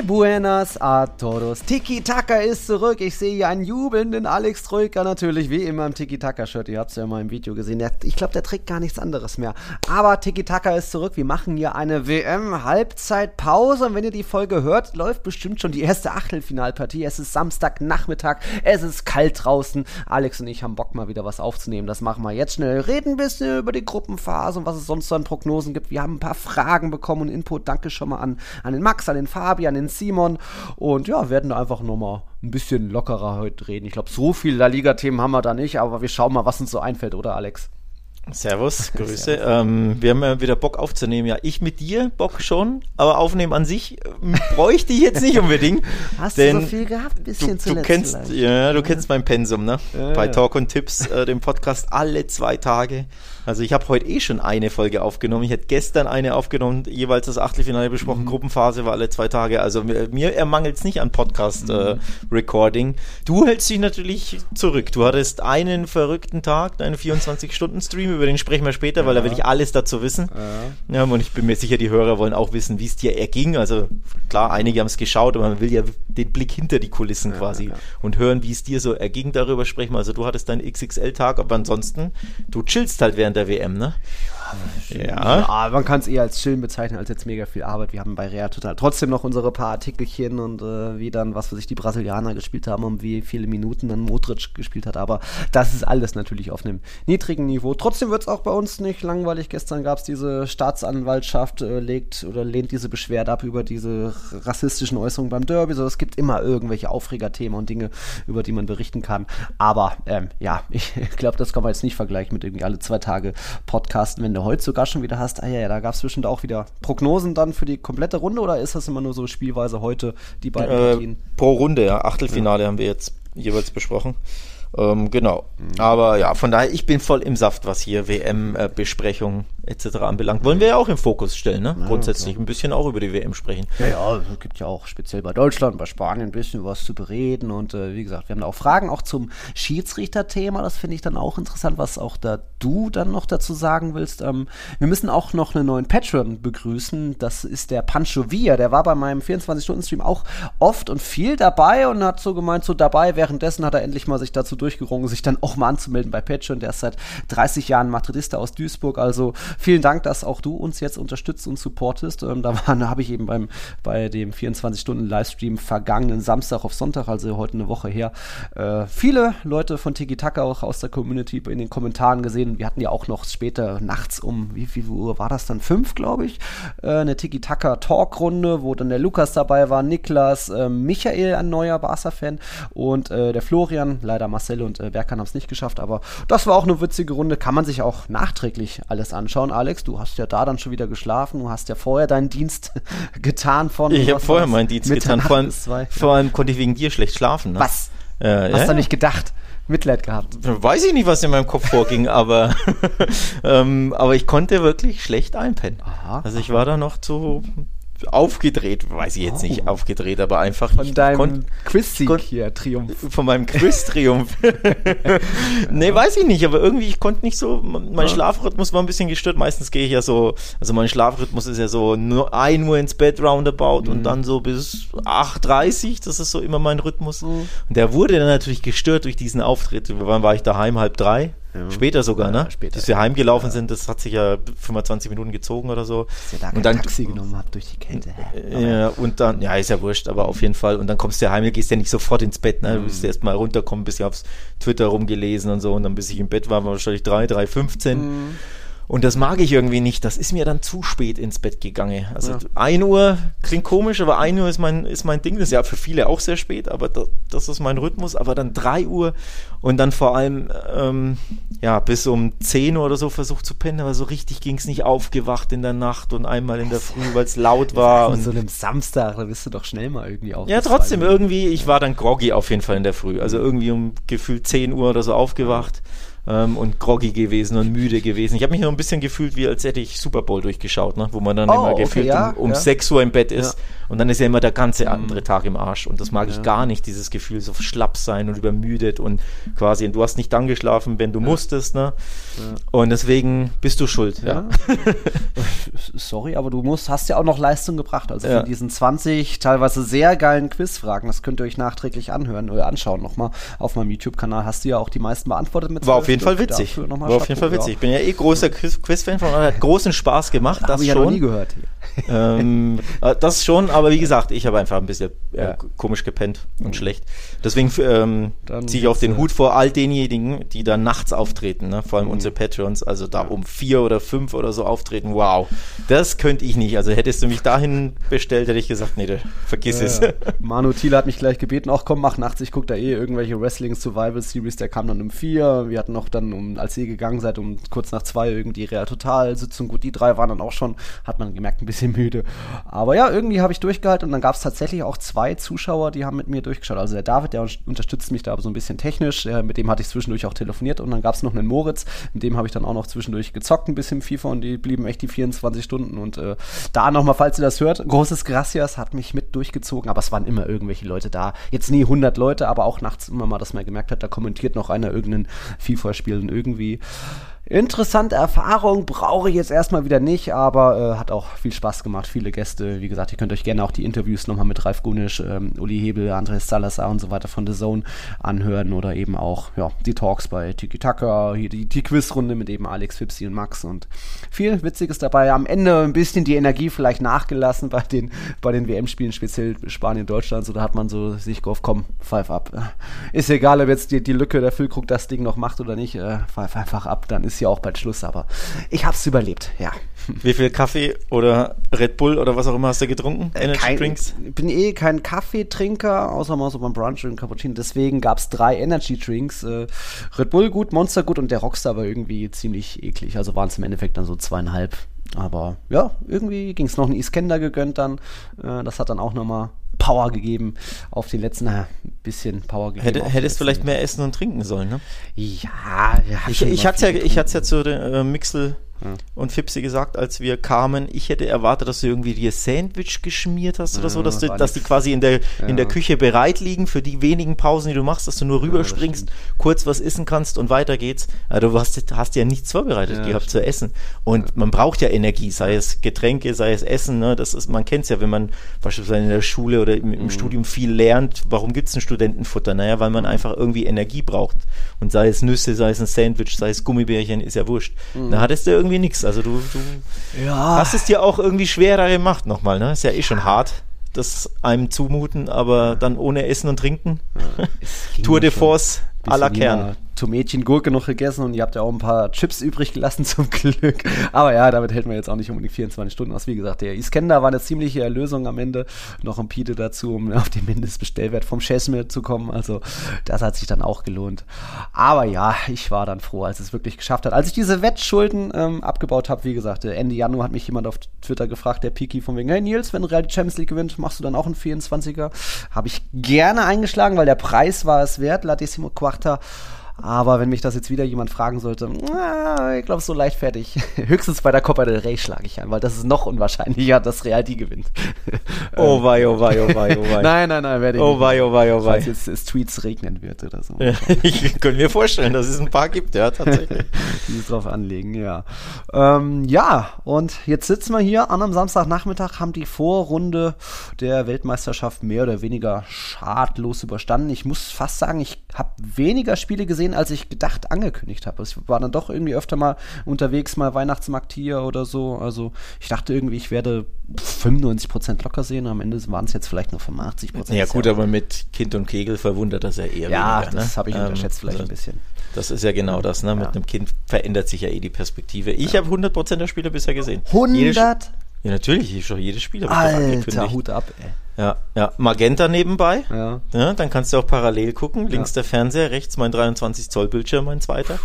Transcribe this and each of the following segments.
Buenas a todos. Tiki Taka ist zurück. Ich sehe hier einen jubelnden Alex Troika natürlich, wie immer im Tiki Taka Shirt. Ihr habt es ja mal im Video gesehen. Ich glaube, der trägt gar nichts anderes mehr. Aber Tiki Taka ist zurück. Wir machen hier eine WM-Halbzeitpause. Und wenn ihr die Folge hört, läuft bestimmt schon die erste Achtelfinalpartie. Es ist Samstagnachmittag. Es ist kalt draußen. Alex und ich haben Bock, mal wieder was aufzunehmen. Das machen wir jetzt schnell. Reden ein bisschen über die Gruppenphase und was es sonst so an Prognosen gibt. Wir haben ein paar Fragen bekommen und Input. Danke schon mal an, an den Max, an den Fabian, den Simon und ja, werden da einfach nochmal ein bisschen lockerer heute reden. Ich glaube, so viele La Liga-Themen haben wir da nicht, aber wir schauen mal, was uns so einfällt, oder Alex? Servus, Grüße. Servus. Ähm, wir haben ja wieder Bock aufzunehmen. Ja, ich mit dir, Bock schon, aber aufnehmen an sich äh, bräuchte ich jetzt nicht unbedingt. Hast du so viel gehabt? Ein bisschen du, du kennst, ja, du kennst mein Pensum, ne? Ja, Bei Talk und Tipps, äh, dem Podcast alle zwei Tage. Also ich habe heute eh schon eine Folge aufgenommen. Ich hätte gestern eine aufgenommen, jeweils das Achtelfinale besprochen. Mhm. Gruppenphase war alle zwei Tage. Also mir, mir ermangelt es nicht an Podcast-Recording. Mhm. Äh, du hältst dich natürlich zurück. Du hattest einen verrückten Tag, deinen 24-Stunden-Stream, über den sprechen wir später, ja. weil da will ich alles dazu wissen. Ja. ja. und ich bin mir sicher, die Hörer wollen auch wissen, wie es dir erging. Also klar, einige haben es geschaut, aber man will ja den Blick hinter die Kulissen ja, quasi und hören, wie es dir so erging. Darüber sprechen wir. Also du hattest deinen XXL-Tag, aber ansonsten, du chillst halt während während der WM, ne? Ja. ja. man kann es eher als chillen bezeichnen, als jetzt mega viel Arbeit. Wir haben bei Real total trotzdem noch unsere paar Artikelchen und äh, wie dann, was für sich die Brasilianer gespielt haben und wie viele Minuten dann Modric gespielt hat. Aber das ist alles natürlich auf einem niedrigen Niveau. Trotzdem wird es auch bei uns nicht langweilig. Gestern gab es diese Staatsanwaltschaft, äh, legt oder lehnt diese Beschwerde ab über diese rassistischen Äußerungen beim Derby. So, es gibt immer irgendwelche Aufregerthemen und Dinge, über die man berichten kann. Aber ähm, ja, ich glaube, das kann man jetzt nicht vergleichen mit irgendwie alle zwei Tage Podcasten, wenn du heute sogar schon wieder hast, ah ja, ja da gab es zwischen auch wieder Prognosen dann für die komplette Runde oder ist das immer nur so spielweise heute, die beiden äh, Partien? Pro Runde, ja. Achtelfinale ja. haben wir jetzt jeweils besprochen. Ähm, genau. Mhm. Aber ja, von daher, ich bin voll im Saft, was hier WM-Besprechung etc. anbelangt. Wollen wir ja auch im Fokus stellen, ne? Ja, Grundsätzlich klar. ein bisschen auch über die WM sprechen. Ja, ja, es gibt ja auch speziell bei Deutschland, bei Spanien ein bisschen was zu bereden. Und äh, wie gesagt, wir haben da auch Fragen auch zum Schiedsrichterthema. Das finde ich dann auch interessant, was auch da du dann noch dazu sagen willst. Ähm, wir müssen auch noch einen neuen Patreon begrüßen. Das ist der Pancho Villa. Der war bei meinem 24-Stunden-Stream auch oft und viel dabei und hat so gemeint, so dabei. Währenddessen hat er endlich mal sich dazu durchgerungen, sich dann auch mal anzumelden bei Patreon. Der ist seit 30 Jahren Madridista aus Duisburg. Also vielen Dank, dass auch du uns jetzt unterstützt und supportest. Ähm, da habe ich eben beim, bei dem 24-Stunden-Livestream vergangenen Samstag auf Sonntag, also heute eine Woche her, äh, viele Leute von Tiki Taka auch aus der Community in den Kommentaren gesehen. Wir hatten ja auch noch später nachts um, wie viel Uhr war das dann? Fünf, glaube ich, äh, eine Tiki Taka Talkrunde, wo dann der Lukas dabei war, Niklas, äh, Michael, ein neuer Barca-Fan und äh, der Florian, leider Marcel und äh, Berkan haben es nicht geschafft, aber das war auch eine witzige Runde. Kann man sich auch nachträglich alles anschauen. Alex, du hast ja da dann schon wieder geschlafen. Du hast ja vorher deinen Dienst getan von. Ich habe vorher meinen Dienst getan. Vor allem, vor allem, konnte ich wegen dir schlecht schlafen. Ne? Was? Äh, hast ja, du nicht gedacht? Mitleid gehabt. Weiß ich nicht, was in meinem Kopf vorging, aber, ähm, aber ich konnte wirklich schlecht einpennen. Aha, also ich war da noch zu aufgedreht, weiß ich jetzt nicht, oh. aufgedreht, aber einfach. Von deinem Quiz-Sieg hier, Triumph. Von meinem Quiz-Triumph. nee, weiß ich nicht, aber irgendwie, ich konnte nicht so, mein ja. Schlafrhythmus war ein bisschen gestört. Meistens gehe ich ja so, also mein Schlafrhythmus ist ja so nur 1 Uhr ins Bett roundabout mhm. und dann so bis 8.30 das ist so immer mein Rhythmus. Mhm. Und der wurde dann natürlich gestört durch diesen Auftritt. Wann war ich daheim? Halb drei? Ja. Später sogar, ne? Ja, später. Dass wir heimgelaufen ja. sind, das hat sich ja 25 Minuten gezogen oder so. Dass ihr da und dann Taxi genommen habt durch die Kälte. Ja, und dann, ja, ist ja wurscht, aber auf jeden Fall. Und dann kommst du ja heim, gehst ja nicht sofort ins Bett, ne? Du bist mhm. erst mal runterkommen, bis ich aufs Twitter rumgelesen und so. Und dann bis ich im Bett war, war wahrscheinlich 3, 3, 15. Mhm. Und das mag ich irgendwie nicht. Das ist mir dann zu spät ins Bett gegangen. Also ja. 1 Uhr klingt komisch, aber 1 Uhr ist mein, ist mein Ding. Das ist ja für viele auch sehr spät, aber das, das ist mein Rhythmus. Aber dann 3 Uhr und dann vor allem ähm, ja, bis um 10 Uhr oder so versucht zu pennen, aber so richtig ging es nicht aufgewacht in der Nacht und einmal in der Früh, weil es laut war. Und so einem Samstag, da bist du doch schnell mal irgendwie auf. Ja, trotzdem irgendwie, ich war dann groggy auf jeden Fall in der Früh. Also irgendwie um gefühlt 10 Uhr oder so aufgewacht. Ja ähm, und groggy gewesen und müde gewesen. Ich habe mich noch ein bisschen gefühlt, wie als hätte ich Super Bowl durchgeschaut, ne? wo man dann oh, immer okay, gefühlt ja, um, um ja. 6 Uhr im Bett ist. Ja. Und dann ist ja immer der ganze andere mhm. Tag im Arsch. Und das mag ja. ich gar nicht, dieses Gefühl, so schlapp sein und übermüdet und quasi, und du hast nicht dann geschlafen, wenn du ja. musstest, ne? Ja. Und deswegen bist du schuld, ja. Sorry, aber du musst, hast ja auch noch Leistung gebracht. Also für diesen 20 teilweise sehr geilen Quizfragen, das könnt ihr euch nachträglich anhören oder anschauen nochmal auf meinem YouTube-Kanal, hast du ja auch die meisten beantwortet mit War auf jeden Fall witzig. War auf jeden Fall witzig. Ich bin ja eh großer Quiz-Fan von hat großen Spaß gemacht. Das habe ich ja noch nie gehört hier. Ähm, äh, das schon, aber wie gesagt, ich habe einfach ein bisschen äh, ja. komisch gepennt und mhm. schlecht. Deswegen ähm, ziehe ich auch den Hut vor all denjenigen, die da nachts auftreten, ne? vor allem mhm. unsere Patreons, also da ja. um vier oder fünf oder so auftreten. Wow, das könnte ich nicht. Also hättest du mich dahin bestellt, hätte ich gesagt, nee, vergiss ja, es. Manu Thiele hat mich gleich gebeten, auch komm, mach nachts, ich gucke da eh irgendwelche Wrestling Survival Series, der kam dann um vier. Wir hatten noch dann, um, als ihr gegangen seid, um kurz nach zwei irgendwie Real Total Sitzung. Gut, die drei waren dann auch schon, hat man gemerkt, ein bisschen müde. Aber ja, irgendwie habe ich durchgehalten und dann gab es tatsächlich auch zwei Zuschauer, die haben mit mir durchgeschaut. Also der David, der unterstützt mich da so ein bisschen technisch, der, mit dem hatte ich zwischendurch auch telefoniert und dann gab es noch einen Moritz, mit dem habe ich dann auch noch zwischendurch gezockt, ein bisschen FIFA und die blieben echt die 24 Stunden und äh, da nochmal, falls ihr das hört, großes Gracias hat mich mit durchgezogen, aber es waren immer irgendwelche Leute da. Jetzt nie 100 Leute, aber auch nachts immer mal, dass man gemerkt hat, da kommentiert noch einer irgendein FIFA-Spiel und irgendwie Interessante Erfahrung brauche ich jetzt erstmal wieder nicht, aber äh, hat auch viel Spaß gemacht. Viele Gäste, wie gesagt, ihr könnt euch gerne auch die Interviews nochmal mit Ralf Gunisch, ähm, Uli Hebel, Andres Salazar und so weiter von The Zone anhören oder eben auch ja, die Talks bei Tiki Taka, hier die, die Quizrunde mit eben Alex Fipsi und Max und viel Witziges dabei. Am Ende ein bisschen die Energie vielleicht nachgelassen bei den, bei den WM-Spielen, speziell Spanien, Deutschland. So, da hat man so sich gehofft, komm, pfeif ab. Ist egal, ob jetzt die, die Lücke der Füllkrug das Ding noch macht oder nicht, äh, pfeif einfach ab, dann ist ja auch bald Schluss, aber ich habe es überlebt, ja. Wie viel Kaffee oder Red Bull oder was auch immer hast du getrunken? Äh, Energy kein, Drinks? Ich bin eh kein Kaffeetrinker, außer mal so beim Brunch und Cappuccino. Deswegen gab es drei Energy Drinks. Äh, Red Bull gut, Monster gut und der Rockstar war irgendwie ziemlich eklig. Also waren es im Endeffekt dann so zweieinhalb. Aber ja, irgendwie ging es noch ein Iskender gegönnt dann. Äh, das hat dann auch nochmal Power gegeben auf den letzten, naja, bisschen Power gegeben. Hätte, hättest vielleicht mehr essen und trinken sollen, ne? Ja, ja. Ich, ich hatte ja, ich hatte ja zu der äh, Mixel und Fipsi gesagt, als wir kamen, ich hätte erwartet, dass du irgendwie dir Sandwich geschmiert hast oder ja, so, dass, du, dass die quasi in der, ja. in der Küche bereit liegen für die wenigen Pausen, die du machst, dass du nur rüberspringst, kurz was essen kannst und weiter geht's. Also du hast, hast ja nichts vorbereitet gehabt zu essen. Und man braucht ja Energie, sei es Getränke, sei es Essen. Ne? Das ist, man kennt es ja, wenn man beispielsweise in der Schule oder im, im mhm. Studium viel lernt. Warum gibt es ein Studentenfutter? Naja, weil man einfach irgendwie Energie braucht. Und sei es Nüsse, sei es ein Sandwich, sei es Gummibärchen, ist ja wurscht. Mhm. Da hattest du irgendwie irgendwie nichts. Also du, du ja. hast es dir auch irgendwie schwerer gemacht nochmal, ne? Ist ja eh schon hart, das einem zumuten, aber dann ohne Essen und Trinken. Ja, Tour de Force à la Kern. Tomätchen, Gurke noch gegessen und ihr habt ja auch ein paar Chips übrig gelassen zum Glück. Aber ja, damit hält man jetzt auch nicht unbedingt 24 Stunden aus. Wie gesagt, der Iskender war eine ziemliche Erlösung am Ende. Noch ein Pide dazu, um auf den Mindestbestellwert vom Chesme zu kommen. Also das hat sich dann auch gelohnt. Aber ja, ich war dann froh, als es wirklich geschafft hat. Als ich diese Wettschulden ähm, abgebaut habe, wie gesagt, Ende Januar hat mich jemand auf Twitter gefragt, der Piki von wegen, hey Nils, wenn Real die Champions League gewinnt, machst du dann auch einen 24er? Habe ich gerne eingeschlagen, weil der Preis war es wert. Latissimo Quarta aber wenn mich das jetzt wieder jemand fragen sollte, na, ich glaube, so leichtfertig. Höchstens bei der Copa del Rey schlage ich ein, weil das ist noch unwahrscheinlicher, dass Real die gewinnt. oh wei, oh wei, oh wei, oh wei. nein, nein, nein, werde ich Oh wei, oh wei, oh wei. Falls jetzt es Tweets regnen wird oder so. ich könnte mir vorstellen, dass es ein paar gibt, ja, tatsächlich. Die es drauf anlegen, ja. Ähm, ja, und jetzt sitzen wir hier an einem Samstagnachmittag, haben die Vorrunde der Weltmeisterschaft mehr oder weniger schadlos überstanden. Ich muss fast sagen, ich habe weniger Spiele gesehen, gesehen, als ich gedacht angekündigt habe. Ich war dann doch irgendwie öfter mal unterwegs, mal Weihnachtsmarkt hier oder so. Also ich dachte irgendwie, ich werde 95% locker sehen. Am Ende waren es jetzt vielleicht nur 85%. Ja gut, aber mit Kind und Kegel verwundert das ja eher ja, weniger. Das ne? habe ich unterschätzt ähm, vielleicht ein bisschen. Das ist ja genau das, ne? Mit ja. einem Kind verändert sich ja eh die Perspektive. Ich ja. habe 100% der Spiele bisher gesehen. 100? Ja, natürlich. Ich schon jedes Spiel Alter, Hut ab, ey. Ja, ja. Magenta nebenbei. Ja. ja. Dann kannst du auch parallel gucken. Links ja. der Fernseher, rechts mein 23 Zoll Bildschirm, mein zweiter.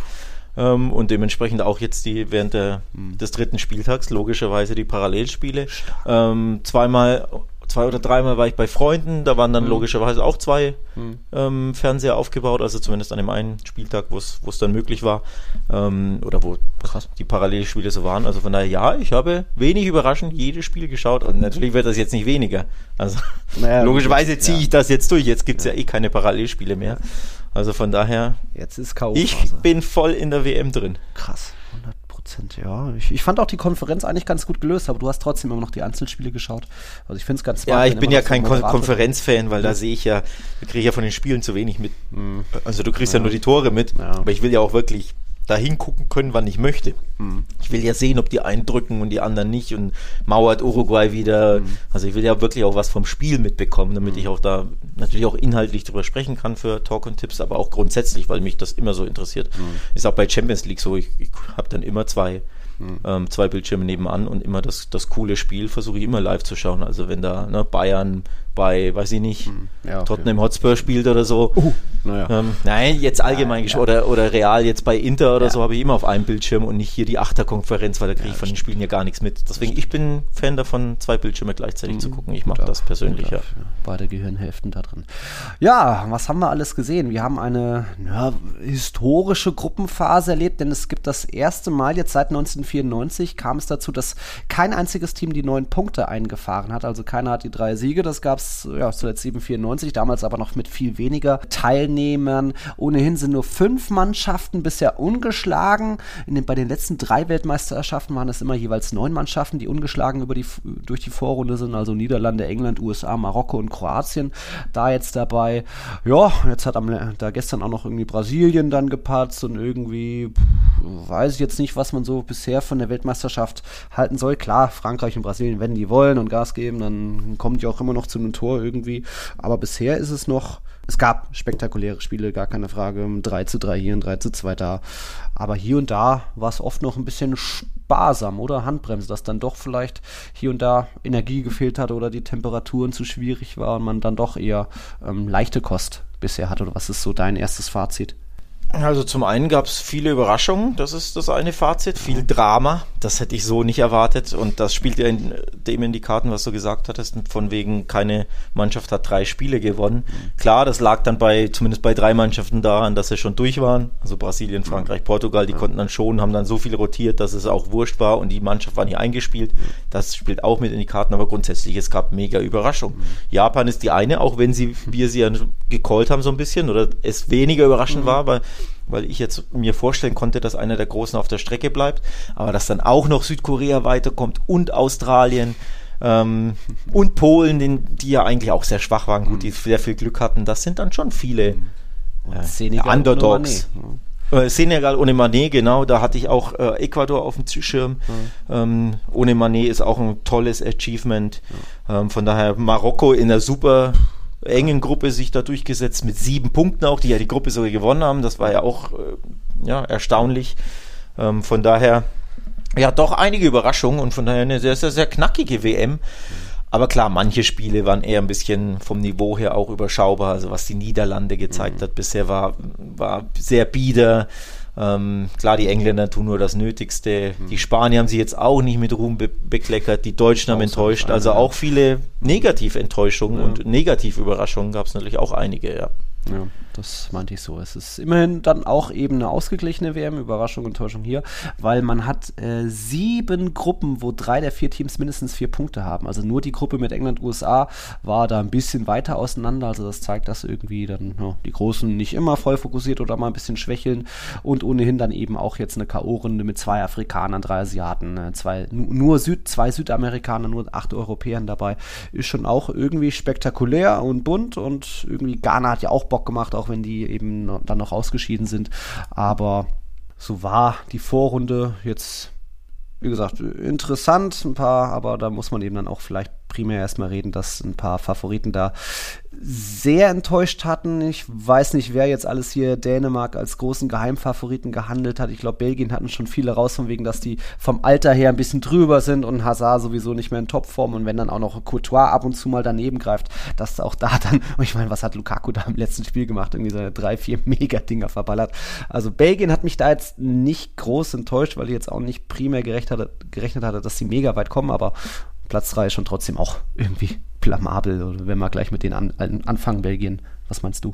Ähm, und dementsprechend auch jetzt die während der, mhm. des dritten Spieltags logischerweise die Parallelspiele. Ähm, zweimal zwei oder dreimal war ich bei Freunden, da waren dann mhm. logischerweise auch zwei mhm. ähm, Fernseher aufgebaut, also zumindest an dem einen Spieltag, wo es dann möglich war, ähm, oder wo krass, die Parallelspiele so waren. Also von daher, ja, ich habe wenig überraschend jedes Spiel geschaut und natürlich wird das jetzt nicht weniger. Also naja, logischerweise ziehe ja. ich das jetzt durch. Jetzt gibt es ja. ja. eh keine Parallelspiele mehr. Also von daher, jetzt ist. Ich bin voll in der WM drin. Krass. 100 Prozent, ja. Ich, ich, fand auch die Konferenz eigentlich ganz gut gelöst, aber du hast trotzdem immer noch die Einzelspiele geschaut. Also ich finde es ganz smart. Ja, ich bin ja kein so Konferenzfan, weil ja. da sehe ich ja, kriege ich ja von den Spielen zu wenig mit. Mhm. Also du kriegst ja. ja nur die Tore mit, aber ich will ja auch wirklich da hingucken können, wann ich möchte. Mhm. Ich will ja sehen, ob die eindrücken und die anderen nicht und mauert Uruguay wieder. Mhm. Also ich will ja wirklich auch was vom Spiel mitbekommen, damit mhm. ich auch da natürlich auch inhaltlich drüber sprechen kann für Talk und Tipps, aber auch grundsätzlich, weil mich das immer so interessiert. Mhm. Ist auch bei Champions League so, ich, ich habe dann immer zwei Mhm. Ähm, zwei Bildschirme nebenan und immer das, das coole Spiel versuche ich immer live zu schauen. Also wenn da ne, Bayern bei, weiß ich nicht, mhm. ja, okay. Tottenham Hotspur spielt oder so. Uh, naja. ähm, nein, jetzt allgemein ja, ja. Oder, oder Real jetzt bei Inter oder so habe ich immer auf einem Bildschirm und nicht hier die Achterkonferenz, weil da kriege ich von den Spielen ja gar nichts mit. Deswegen, ich bin Fan davon, zwei Bildschirme gleichzeitig mhm. zu gucken. Ich mag das persönlich, ja. Beide Gehirnhälften da drin. Ja, was haben wir alles gesehen? Wir haben eine historische Gruppenphase erlebt, denn es gibt das erste Mal jetzt seit 1994 kam es dazu, dass kein einziges Team die neun Punkte eingefahren hat. Also keiner hat die drei Siege. Das gab es ja, zuletzt 794, damals aber noch mit viel weniger Teilnehmern. Ohnehin sind nur fünf Mannschaften bisher ungeschlagen. Den, bei den letzten drei Weltmeisterschaften waren es immer jeweils neun Mannschaften, die ungeschlagen über die, durch die Vorrunde sind, also Niederlande, England, USA, Marokko und Kroatien. Da jetzt dabei, ja, jetzt hat am, da gestern auch noch irgendwie Brasilien dann gepatzt und irgendwie weiß ich jetzt nicht, was man so bisher von der Weltmeisterschaft halten soll. Klar, Frankreich und Brasilien, wenn die wollen und Gas geben, dann kommen die auch immer noch zu einem Tor irgendwie. Aber bisher ist es noch, es gab spektakuläre Spiele, gar keine Frage. 3 zu 3 hier und 3 zu 2 da. Aber hier und da war es oft noch ein bisschen sparsam oder Handbremse, dass dann doch vielleicht hier und da Energie gefehlt hat oder die Temperaturen zu schwierig waren und man dann doch eher ähm, leichte Kost bisher hat. Oder was ist so dein erstes Fazit? Also zum einen gab es viele Überraschungen, das ist das eine Fazit, viel Drama, das hätte ich so nicht erwartet und das spielt ja in, dem in die Karten, was du gesagt hattest, von wegen keine Mannschaft hat drei Spiele gewonnen. Klar, das lag dann bei, zumindest bei drei Mannschaften daran, dass sie schon durch waren, also Brasilien, Frankreich, Portugal, die konnten dann schon, haben dann so viel rotiert, dass es auch wurscht war und die Mannschaft war nicht eingespielt, das spielt auch mit in die Karten, aber grundsätzlich, es gab mega Überraschungen. Japan ist die eine, auch wenn sie, wir sie ja gecallt haben so ein bisschen oder es weniger überraschend mhm. war, weil weil ich jetzt mir vorstellen konnte, dass einer der Großen auf der Strecke bleibt, aber dass dann auch noch Südkorea weiterkommt und Australien ähm, und Polen, den, die ja eigentlich auch sehr schwach waren, gut, die sehr viel Glück hatten, das sind dann schon viele äh, Underdogs. Äh, Senegal ohne Manet, genau, da hatte ich auch äh, Ecuador auf dem Schirm. Mhm. Ähm, ohne Manet ist auch ein tolles Achievement. Mhm. Ähm, von daher Marokko in der super engen Gruppe sich da durchgesetzt mit sieben Punkten auch, die ja die Gruppe sogar gewonnen haben. Das war ja auch äh, ja, erstaunlich. Ähm, von daher, ja, doch einige Überraschungen und von daher eine sehr, sehr, sehr knackige WM. Aber klar, manche Spiele waren eher ein bisschen vom Niveau her auch überschaubar. Also was die Niederlande gezeigt mhm. hat bisher war, war sehr bieder. Ähm, klar, die Engländer tun nur das Nötigste. Mhm. Die Spanier haben sie jetzt auch nicht mit Ruhm be bekleckert. Die Deutschen haben enttäuscht. Also auch viele Negativenttäuschungen ja. und Negativüberraschungen gab es natürlich auch einige, ja. Ja, das meinte ich so. Es ist immerhin dann auch eben eine ausgeglichene WM, Überraschung und Täuschung hier, weil man hat äh, sieben Gruppen, wo drei der vier Teams mindestens vier Punkte haben. Also nur die Gruppe mit England, USA war da ein bisschen weiter auseinander. Also das zeigt, dass irgendwie dann ja, die Großen nicht immer voll fokussiert oder mal ein bisschen schwächeln und ohnehin dann eben auch jetzt eine K.O.-Runde mit zwei Afrikanern, drei Asiaten, äh, zwei, nur Süd, zwei Südamerikanern, nur acht Europäern dabei. Ist schon auch irgendwie spektakulär und bunt und irgendwie Ghana hat ja auch Bock gemacht, auch wenn die eben dann noch ausgeschieden sind. Aber so war die Vorrunde jetzt, wie gesagt, interessant, ein paar, aber da muss man eben dann auch vielleicht primär erstmal reden, dass ein paar Favoriten da sehr enttäuscht hatten. Ich weiß nicht, wer jetzt alles hier Dänemark als großen Geheimfavoriten gehandelt hat. Ich glaube, Belgien hatten schon viele raus, von wegen, dass die vom Alter her ein bisschen drüber sind und Hazard sowieso nicht mehr in Topform. Und wenn dann auch noch Courtois ab und zu mal daneben greift, dass auch da dann, ich meine, was hat Lukaku da im letzten Spiel gemacht? Irgendwie seine drei, vier Mega-Dinger verballert. Also Belgien hat mich da jetzt nicht groß enttäuscht, weil ich jetzt auch nicht primär gerechnet hatte, gerechnet hatte dass sie mega weit kommen, aber Platz 3 ist schon trotzdem auch irgendwie blamabel, wenn wir gleich mit denen an, anfangen, Belgien. Was meinst du?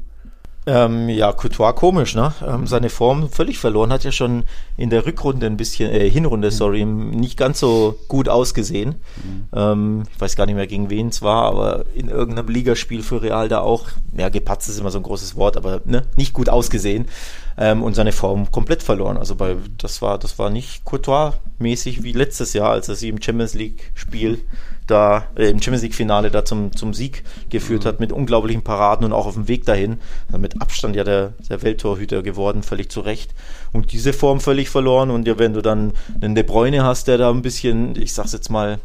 Ähm, ja, Couture komisch, ne? Ähm, seine Form völlig verloren, hat ja schon in der Rückrunde ein bisschen, äh, Hinrunde, sorry, nicht ganz so gut ausgesehen. Mhm. Ähm, ich weiß gar nicht mehr gegen wen es war, aber in irgendeinem Ligaspiel für Real da auch, ja, gepatzt ist immer so ein großes Wort, aber ne, nicht gut ausgesehen ähm, und seine Form komplett verloren. Also bei, das war, das war nicht Courtois-mäßig wie letztes Jahr, als er sie im Champions League-Spiel da äh, im Champions League Finale da zum, zum Sieg geführt mhm. hat mit unglaublichen Paraden und auch auf dem Weg dahin. Mit Abstand ja der, der Welttorhüter geworden, völlig zu Recht. Und diese Form völlig verloren. Und ja, wenn du dann einen De Bruyne hast, der da ein bisschen, ich sag's jetzt mal,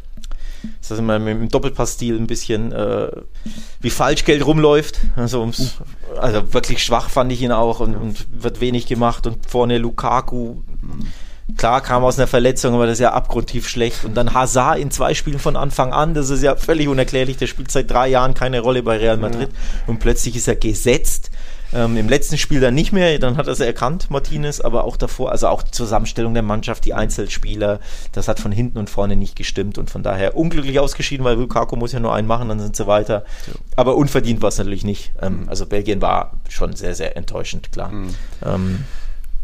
das heißt immer mit dem Doppelpassstil ein bisschen äh, wie Falschgeld rumläuft. Also, ums, also wirklich schwach fand ich ihn auch und, und wird wenig gemacht. Und vorne Lukaku. Klar kam aus einer Verletzung, aber das ist ja abgrundtief schlecht. Und dann Hazard in zwei Spielen von Anfang an, das ist ja völlig unerklärlich. Der spielt seit drei Jahren keine Rolle bei Real Madrid und plötzlich ist er gesetzt. Ähm, Im letzten Spiel dann nicht mehr, dann hat er es erkannt, Martinez, aber auch davor, also auch die Zusammenstellung der Mannschaft, die Einzelspieler, das hat von hinten und vorne nicht gestimmt und von daher unglücklich ausgeschieden, weil Lukaku muss ja nur einen machen, dann sind sie weiter. Ja. Aber unverdient war es natürlich nicht. Ähm. Also Belgien war schon sehr, sehr enttäuschend, klar. Mhm. Ähm,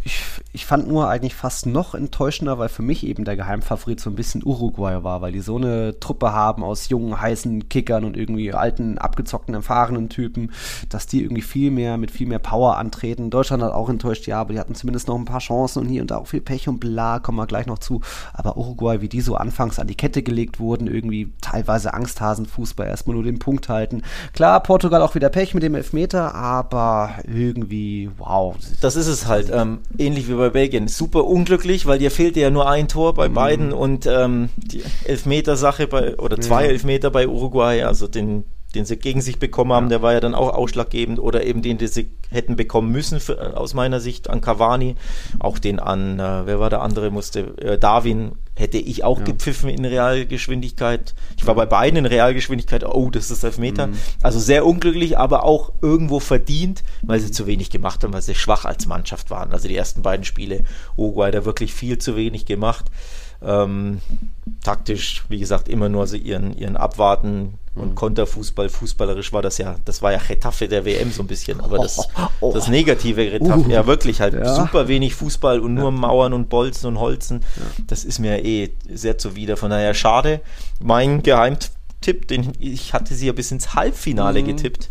ich, ich fand nur eigentlich fast noch enttäuschender, weil für mich eben der Geheimfavorit so ein bisschen Uruguay war, weil die so eine Truppe haben aus jungen, heißen Kickern und irgendwie alten, abgezockten, erfahrenen Typen, dass die irgendwie viel mehr, mit viel mehr Power antreten. Deutschland hat auch enttäuscht, ja, aber die hatten zumindest noch ein paar Chancen und hier und da auch viel Pech und bla, kommen wir gleich noch zu. Aber Uruguay, wie die so anfangs an die Kette gelegt wurden, irgendwie teilweise Angsthasenfußball, erstmal nur den Punkt halten. Klar, Portugal auch wieder Pech mit dem Elfmeter, aber irgendwie, wow. Das ist es halt. Ähm, ähnlich wie bei Belgien. Super unglücklich, weil dir fehlte ja nur ein Tor bei mhm. beiden und ähm, die Elfmeter-Sache bei, oder zwei ja. Elfmeter bei Uruguay, also den, den sie gegen sich bekommen haben, der war ja dann auch ausschlaggebend oder eben den, den sie hätten bekommen müssen, für, aus meiner Sicht, an Cavani. Auch den an, äh, wer war der andere, musste, äh, Darwin hätte ich auch ja. gepfiffen in Realgeschwindigkeit. Ich war bei beiden in Realgeschwindigkeit, oh, das ist Elfmeter. Mhm. Also sehr unglücklich, aber auch irgendwo verdient, weil sie zu wenig gemacht haben, weil sie schwach als Mannschaft waren. Also die ersten beiden Spiele, Uruguay da wirklich viel zu wenig gemacht. Ähm, taktisch, wie gesagt, immer nur so ihren, ihren Abwarten, und mhm. Konterfußball, fußballerisch war das ja, das war ja Getafe der WM so ein bisschen, aber das, oh, oh, das negative Getafe, uh, ja wirklich halt ja. super wenig Fußball und nur ja. Mauern und Bolzen und Holzen, ja. das ist mir eh sehr zuwider, von daher schade. Mein Geheimtipp, den ich hatte sie ja bis ins Halbfinale mhm. getippt,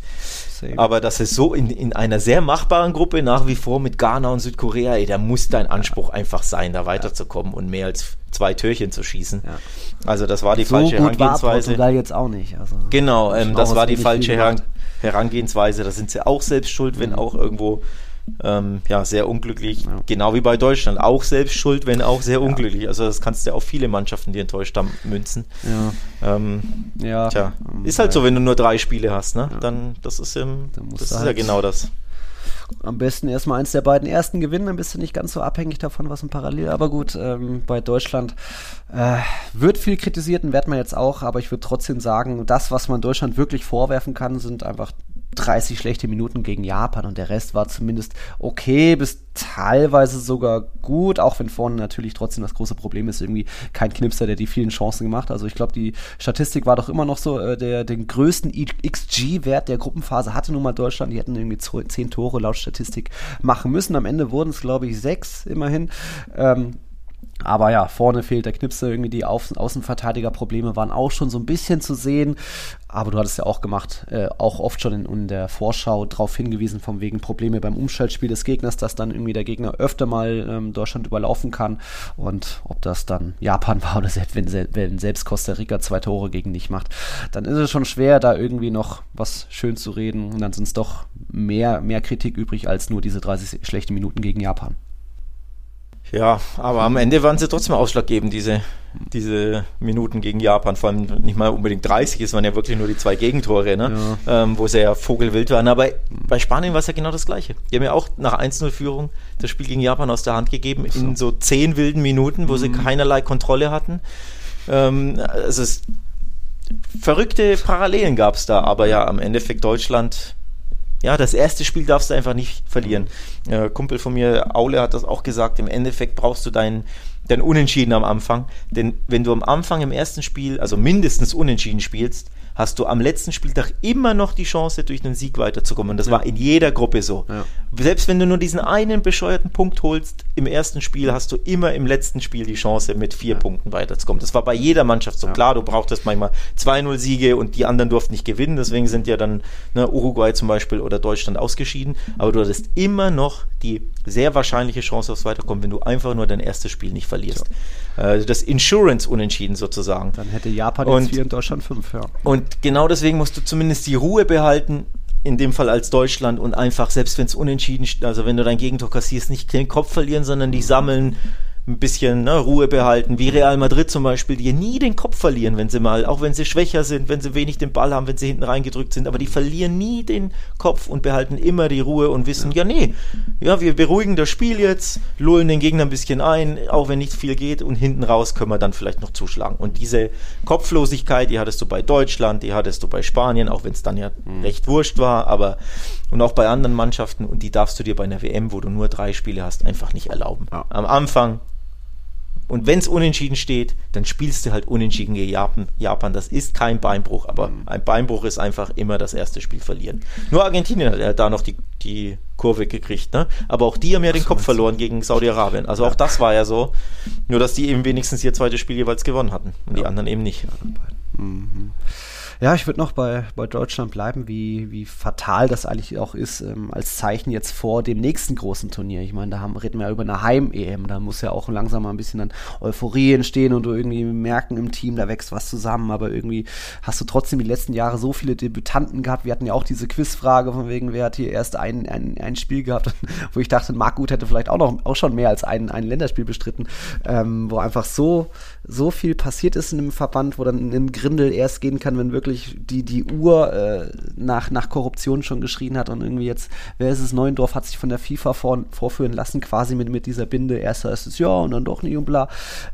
Same. Aber das ist so in, in einer sehr machbaren Gruppe nach wie vor mit Ghana und Südkorea, ey, da muss dein Anspruch ja. einfach sein, da weiterzukommen und mehr als zwei Türchen zu schießen. Ja. Also das war die so falsche gut Herangehensweise. War Portugal jetzt auch nicht. Also genau, ähm, das war die falsche Herangehensweise. Da sind sie auch selbst schuld, wenn mhm. auch irgendwo ähm, ja, sehr unglücklich. Ja. Genau wie bei Deutschland. Auch selbst schuld, wenn auch sehr unglücklich. Also das kannst du auf viele Mannschaften, die enttäuscht haben, münzen. Ja. Ähm, ja. Tja, ist halt so, wenn du nur drei Spiele hast, ne? Dann, das ist, im, das ist halt ja genau das. Am besten erstmal eins der beiden ersten gewinnen, dann bist du nicht ganz so abhängig davon, was im Parallel. Aber gut, ähm, bei Deutschland äh, wird viel kritisiert und werden wir jetzt auch, aber ich würde trotzdem sagen, das, was man Deutschland wirklich vorwerfen kann, sind einfach 30 schlechte Minuten gegen Japan und der Rest war zumindest okay bis teilweise sogar gut, auch wenn vorne natürlich trotzdem das große Problem ist, irgendwie kein Knipser, der die vielen Chancen gemacht. Also ich glaube, die Statistik war doch immer noch so, äh, der den größten XG-Wert der Gruppenphase hatte nun mal Deutschland. Die hätten irgendwie zehn Tore laut Statistik machen müssen. Am Ende wurden es, glaube ich, sechs immerhin. Ähm, aber ja, vorne fehlt der Knipse, irgendwie die Außen Außenverteidigerprobleme waren auch schon so ein bisschen zu sehen. Aber du hattest ja auch gemacht, äh, auch oft schon in, in der Vorschau darauf hingewiesen, von wegen Probleme beim Umschaltspiel des Gegners, dass dann irgendwie der Gegner öfter mal ähm, Deutschland überlaufen kann. Und ob das dann Japan war oder selbst, wenn, wenn selbst Costa Rica zwei Tore gegen dich macht, dann ist es schon schwer, da irgendwie noch was schön zu reden. Und dann sind es doch mehr, mehr Kritik übrig als nur diese 30 schlechten Minuten gegen Japan. Ja, aber am Ende waren sie trotzdem ausschlaggebend, diese, diese Minuten gegen Japan. Vor allem nicht mal unbedingt 30, es waren ja wirklich nur die zwei Gegentore, ne? Ja. Ähm, wo sie ja vogelwild waren. Aber bei Spanien war es ja genau das Gleiche. Die haben ja auch nach 1-0-Führung das Spiel gegen Japan aus der Hand gegeben, so. in so zehn wilden Minuten, wo mhm. sie keinerlei Kontrolle hatten. Ähm, also es, verrückte Parallelen gab es da, aber ja, am Endeffekt Deutschland ja, das erste Spiel darfst du einfach nicht verlieren. Äh, Kumpel von mir, Aule, hat das auch gesagt. Im Endeffekt brauchst du deinen dann unentschieden am Anfang. Denn wenn du am Anfang im ersten Spiel, also mindestens unentschieden spielst, hast du am letzten Spieltag immer noch die Chance, durch einen Sieg weiterzukommen. Und das ja. war in jeder Gruppe so. Ja. Selbst wenn du nur diesen einen bescheuerten Punkt holst im ersten Spiel, hast du immer im letzten Spiel die Chance, mit vier ja. Punkten weiterzukommen. Das war bei jeder Mannschaft so. Klar, du brauchtest manchmal 2-0 Siege und die anderen durften nicht gewinnen. Deswegen sind ja dann ne, Uruguay zum Beispiel oder Deutschland ausgeschieden. Aber du hattest immer noch die sehr wahrscheinliche Chance aufs Weiterkommen, wenn du einfach nur dein erstes Spiel nicht verlierst. Äh, das Insurance-Unentschieden sozusagen. Dann hätte Japan jetzt vier und Deutschland fünf, ja. Und genau deswegen musst du zumindest die Ruhe behalten, in dem Fall als Deutschland und einfach, selbst wenn es unentschieden, also wenn du dein Gegentor kassierst, nicht den Kopf verlieren, sondern die sammeln, ein bisschen ne, Ruhe behalten, wie Real Madrid zum Beispiel, die nie den Kopf verlieren, wenn sie mal, auch wenn sie schwächer sind, wenn sie wenig den Ball haben, wenn sie hinten reingedrückt sind, aber die verlieren nie den Kopf und behalten immer die Ruhe und wissen, ja, nee, ja, wir beruhigen das Spiel jetzt, lullen den Gegner ein bisschen ein, auch wenn nicht viel geht und hinten raus können wir dann vielleicht noch zuschlagen. Und diese Kopflosigkeit, die hattest du bei Deutschland, die hattest du bei Spanien, auch wenn es dann ja mhm. recht wurscht war, aber und auch bei anderen Mannschaften und die darfst du dir bei einer WM, wo du nur drei Spiele hast, einfach nicht erlauben. Ja. Am Anfang und wenn es unentschieden steht, dann spielst du halt unentschieden gegen Japan. Japan. Das ist kein Beinbruch, aber mhm. ein Beinbruch ist einfach immer das erste Spiel verlieren. Nur Argentinien hat da noch die, die Kurve gekriegt, ne? Aber auch die haben ja den Kopf verloren gegen Saudi-Arabien. Also auch das war ja so. Nur dass die eben wenigstens ihr zweites Spiel jeweils gewonnen hatten und ja. die anderen eben nicht. Mhm. Ja, ich würde noch bei, bei Deutschland bleiben, wie, wie fatal das eigentlich auch ist, ähm, als Zeichen jetzt vor dem nächsten großen Turnier. Ich meine, da haben, reden wir ja über eine Heim-EM, da muss ja auch langsam mal ein bisschen dann Euphorie entstehen und du irgendwie merken im Team, da wächst was zusammen, aber irgendwie hast du trotzdem die letzten Jahre so viele Debütanten gehabt. Wir hatten ja auch diese Quizfrage von wegen, wer hat hier erst ein, ein, ein Spiel gehabt, wo ich dachte, Marc Gut hätte vielleicht auch noch auch schon mehr als ein, ein Länderspiel bestritten, ähm, wo einfach so, so viel passiert ist in dem Verband, wo dann ein Grindel erst gehen kann, wenn wirklich wirklich die, die Uhr äh, nach, nach Korruption schon geschrien hat und irgendwie jetzt, wer ist es, Neuendorf hat sich von der FIFA vor, vorführen lassen, quasi mit, mit dieser Binde, erst ist es ja und dann doch nicht und bla.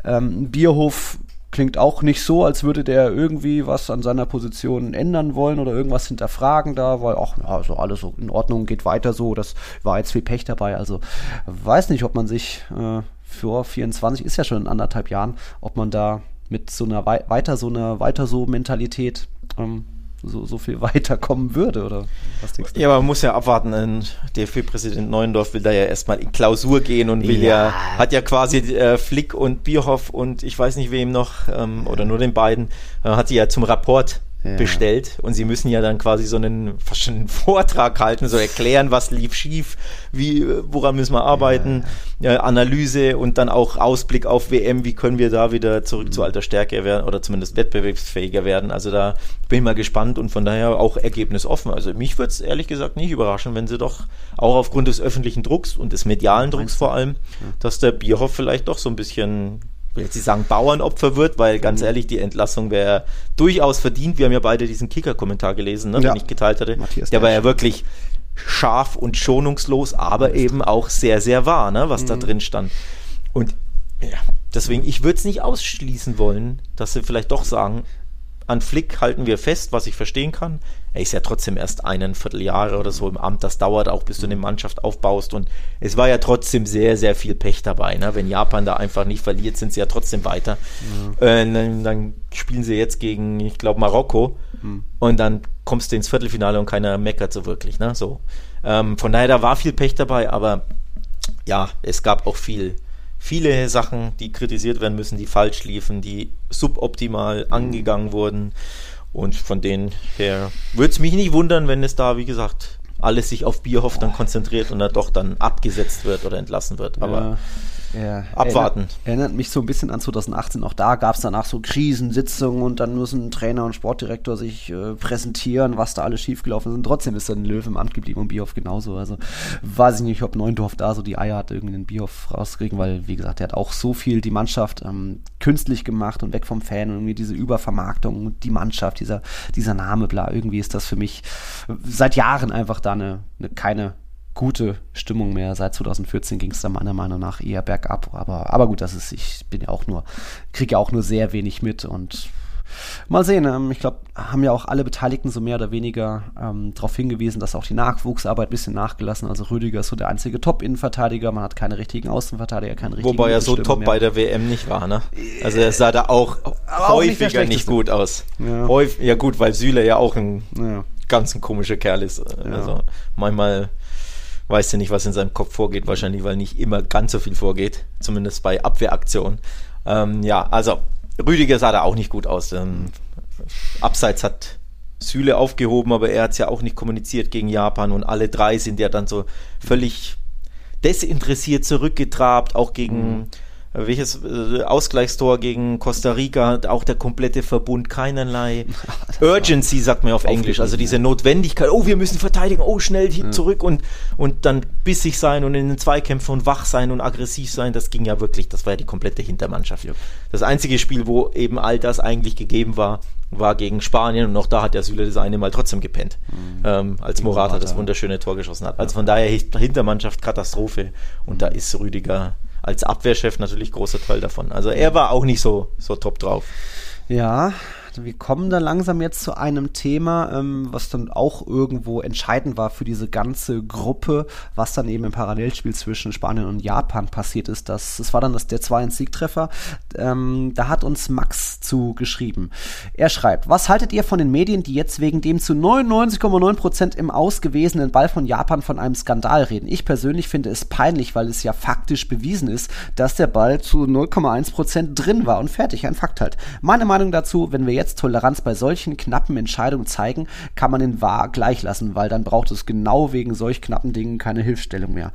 Ähm, Bierhof klingt auch nicht so, als würde der irgendwie was an seiner Position ändern wollen oder irgendwas hinterfragen da, weil auch ja, so alles so in Ordnung, geht weiter so, das war jetzt viel Pech dabei, also weiß nicht, ob man sich äh, für 24 ist ja schon in anderthalb Jahren, ob man da mit so einer weiter so einer weiter so Mentalität ähm, so, so viel weiterkommen würde, oder was denkst du? Ja, man muss ja abwarten. DFB-Präsident Neuendorf will da ja erstmal in Klausur gehen und will ja, ja hat ja quasi äh, Flick und Bierhoff und ich weiß nicht wem noch, ähm, oder nur den beiden, äh, hat sie ja zum Rapport ja. bestellt und sie müssen ja dann quasi so einen, fast schon einen Vortrag halten, so erklären, was lief schief, wie, woran müssen wir arbeiten, ja. Ja, Analyse und dann auch Ausblick auf WM, wie können wir da wieder zurück mhm. zu alter Stärke werden oder zumindest wettbewerbsfähiger werden. Also da bin ich mal gespannt und von daher auch ergebnisoffen. Also mich würde es ehrlich gesagt nicht überraschen, wenn sie doch auch aufgrund des öffentlichen Drucks und des medialen Drucks vor allem, dass der Bierhoff vielleicht doch so ein bisschen will jetzt nicht sagen Bauernopfer wird, weil ganz mhm. ehrlich, die Entlassung wäre durchaus verdient. Wir haben ja beide diesen Kicker-Kommentar gelesen, ne, ja. den ich geteilt hatte. Matthias der war ja wirklich scharf und schonungslos, aber eben auch sehr, sehr wahr, ne, was mhm. da drin stand. Und ja, deswegen, ich würde es nicht ausschließen wollen, dass sie vielleicht doch sagen, an Flick halten wir fest, was ich verstehen kann. Er ist ja trotzdem erst einen Vierteljahre oder so im Amt. Das dauert auch, bis du eine Mannschaft aufbaust. Und es war ja trotzdem sehr, sehr viel Pech dabei. Ne? Wenn Japan da einfach nicht verliert, sind sie ja trotzdem weiter. Ja. Äh, dann, dann, spielen sie jetzt gegen, ich glaube, Marokko. Mhm. Und dann kommst du ins Viertelfinale und keiner meckert so wirklich. Ne? So. Ähm, von daher, da war viel Pech dabei. Aber ja, es gab auch viel viele Sachen, die kritisiert werden müssen, die falsch liefen, die suboptimal mhm. angegangen wurden. Und von denen her würde es mich nicht wundern, wenn es da, wie gesagt, alles sich auf Bierhoff dann konzentriert und er doch dann abgesetzt wird oder entlassen wird. Aber ja. Ja, Abwarten. Erinnert, erinnert, mich so ein bisschen an 2018. Auch da gab es danach so Krisensitzungen und dann müssen Trainer und Sportdirektor sich äh, präsentieren, was da alles schiefgelaufen ist. Und trotzdem ist dann Löw im Amt geblieben und Bierhoff genauso. Also weiß ich nicht, ob Neundorf da so die Eier hat, irgendwie den Bierhoff rauszukriegen, weil, wie gesagt, der hat auch so viel die Mannschaft ähm, künstlich gemacht und weg vom Fan und irgendwie diese Übervermarktung und die Mannschaft, dieser, dieser Name, bla. Irgendwie ist das für mich seit Jahren einfach da eine, eine keine gute Stimmung mehr. Seit 2014 ging es da meiner Meinung nach eher bergab. Aber, aber gut, das ist, ich bin ja auch nur, kriege ja auch nur sehr wenig mit und Mal sehen, ähm, ich glaube, haben ja auch alle Beteiligten so mehr oder weniger ähm, darauf hingewiesen, dass auch die Nachwuchsarbeit ein bisschen nachgelassen. Also Rüdiger ist so der einzige Top-Innenverteidiger, man hat keine richtigen Außenverteidiger, keinen richtigen Wobei er so top mehr. bei der WM nicht war, ne? Also er sah da auch Aber häufiger auch nicht, nicht, gut aus. Ja. Häuf, ja gut, weil Süle ja auch ein ja. ganz ein komischer Kerl ist. Ja. Also manchmal weiß ja nicht, was in seinem Kopf vorgeht, wahrscheinlich, weil nicht immer ganz so viel vorgeht, zumindest bei Abwehraktionen. Ähm, ja, also Rüdiger sah da auch nicht gut aus. Ähm, Abseits hat Süle aufgehoben, aber er hat es ja auch nicht kommuniziert gegen Japan und alle drei sind ja dann so völlig desinteressiert zurückgetrabt, auch gegen. Mhm welches äh, Ausgleichstor gegen Costa Rica, auch der komplette Verbund, keinerlei Urgency, sagt man auf Englisch, also diese Notwendigkeit, oh, wir müssen verteidigen, oh, schnell ja. zurück und, und dann bissig sein und in den Zweikämpfen und wach sein und aggressiv sein, das ging ja wirklich, das war ja die komplette Hintermannschaft. Ja. Das einzige Spiel, wo eben all das eigentlich gegeben war, war gegen Spanien und auch da hat der Süle das eine Mal trotzdem gepennt, mhm. ähm, als Morata das wunderschöne Tor geschossen hat. Also von daher Hintermannschaft Katastrophe und mhm. da ist Rüdiger als Abwehrchef natürlich großer Teil davon. Also er war auch nicht so, so top drauf. Ja, wir kommen da langsam jetzt zu einem Thema, ähm, was dann auch irgendwo entscheidend war für diese ganze Gruppe, was dann eben im Parallelspiel zwischen Spanien und Japan passiert ist. Das, das war dann das, der 2-1-Siegtreffer. Ähm, da hat uns Max zugeschrieben. Er schreibt, was haltet ihr von den Medien, die jetzt wegen dem zu 99,9% im ausgewesenen Ball von Japan von einem Skandal reden? Ich persönlich finde es peinlich, weil es ja faktisch bewiesen ist, dass der Ball zu 0,1% drin war und fertig, ein Fakt halt. Meine Meinung dazu, wenn wir jetzt Toleranz bei solchen knappen Entscheidungen zeigen, kann man den wahr gleich lassen, weil dann braucht es genau wegen solch knappen Dingen keine Hilfsstellung mehr.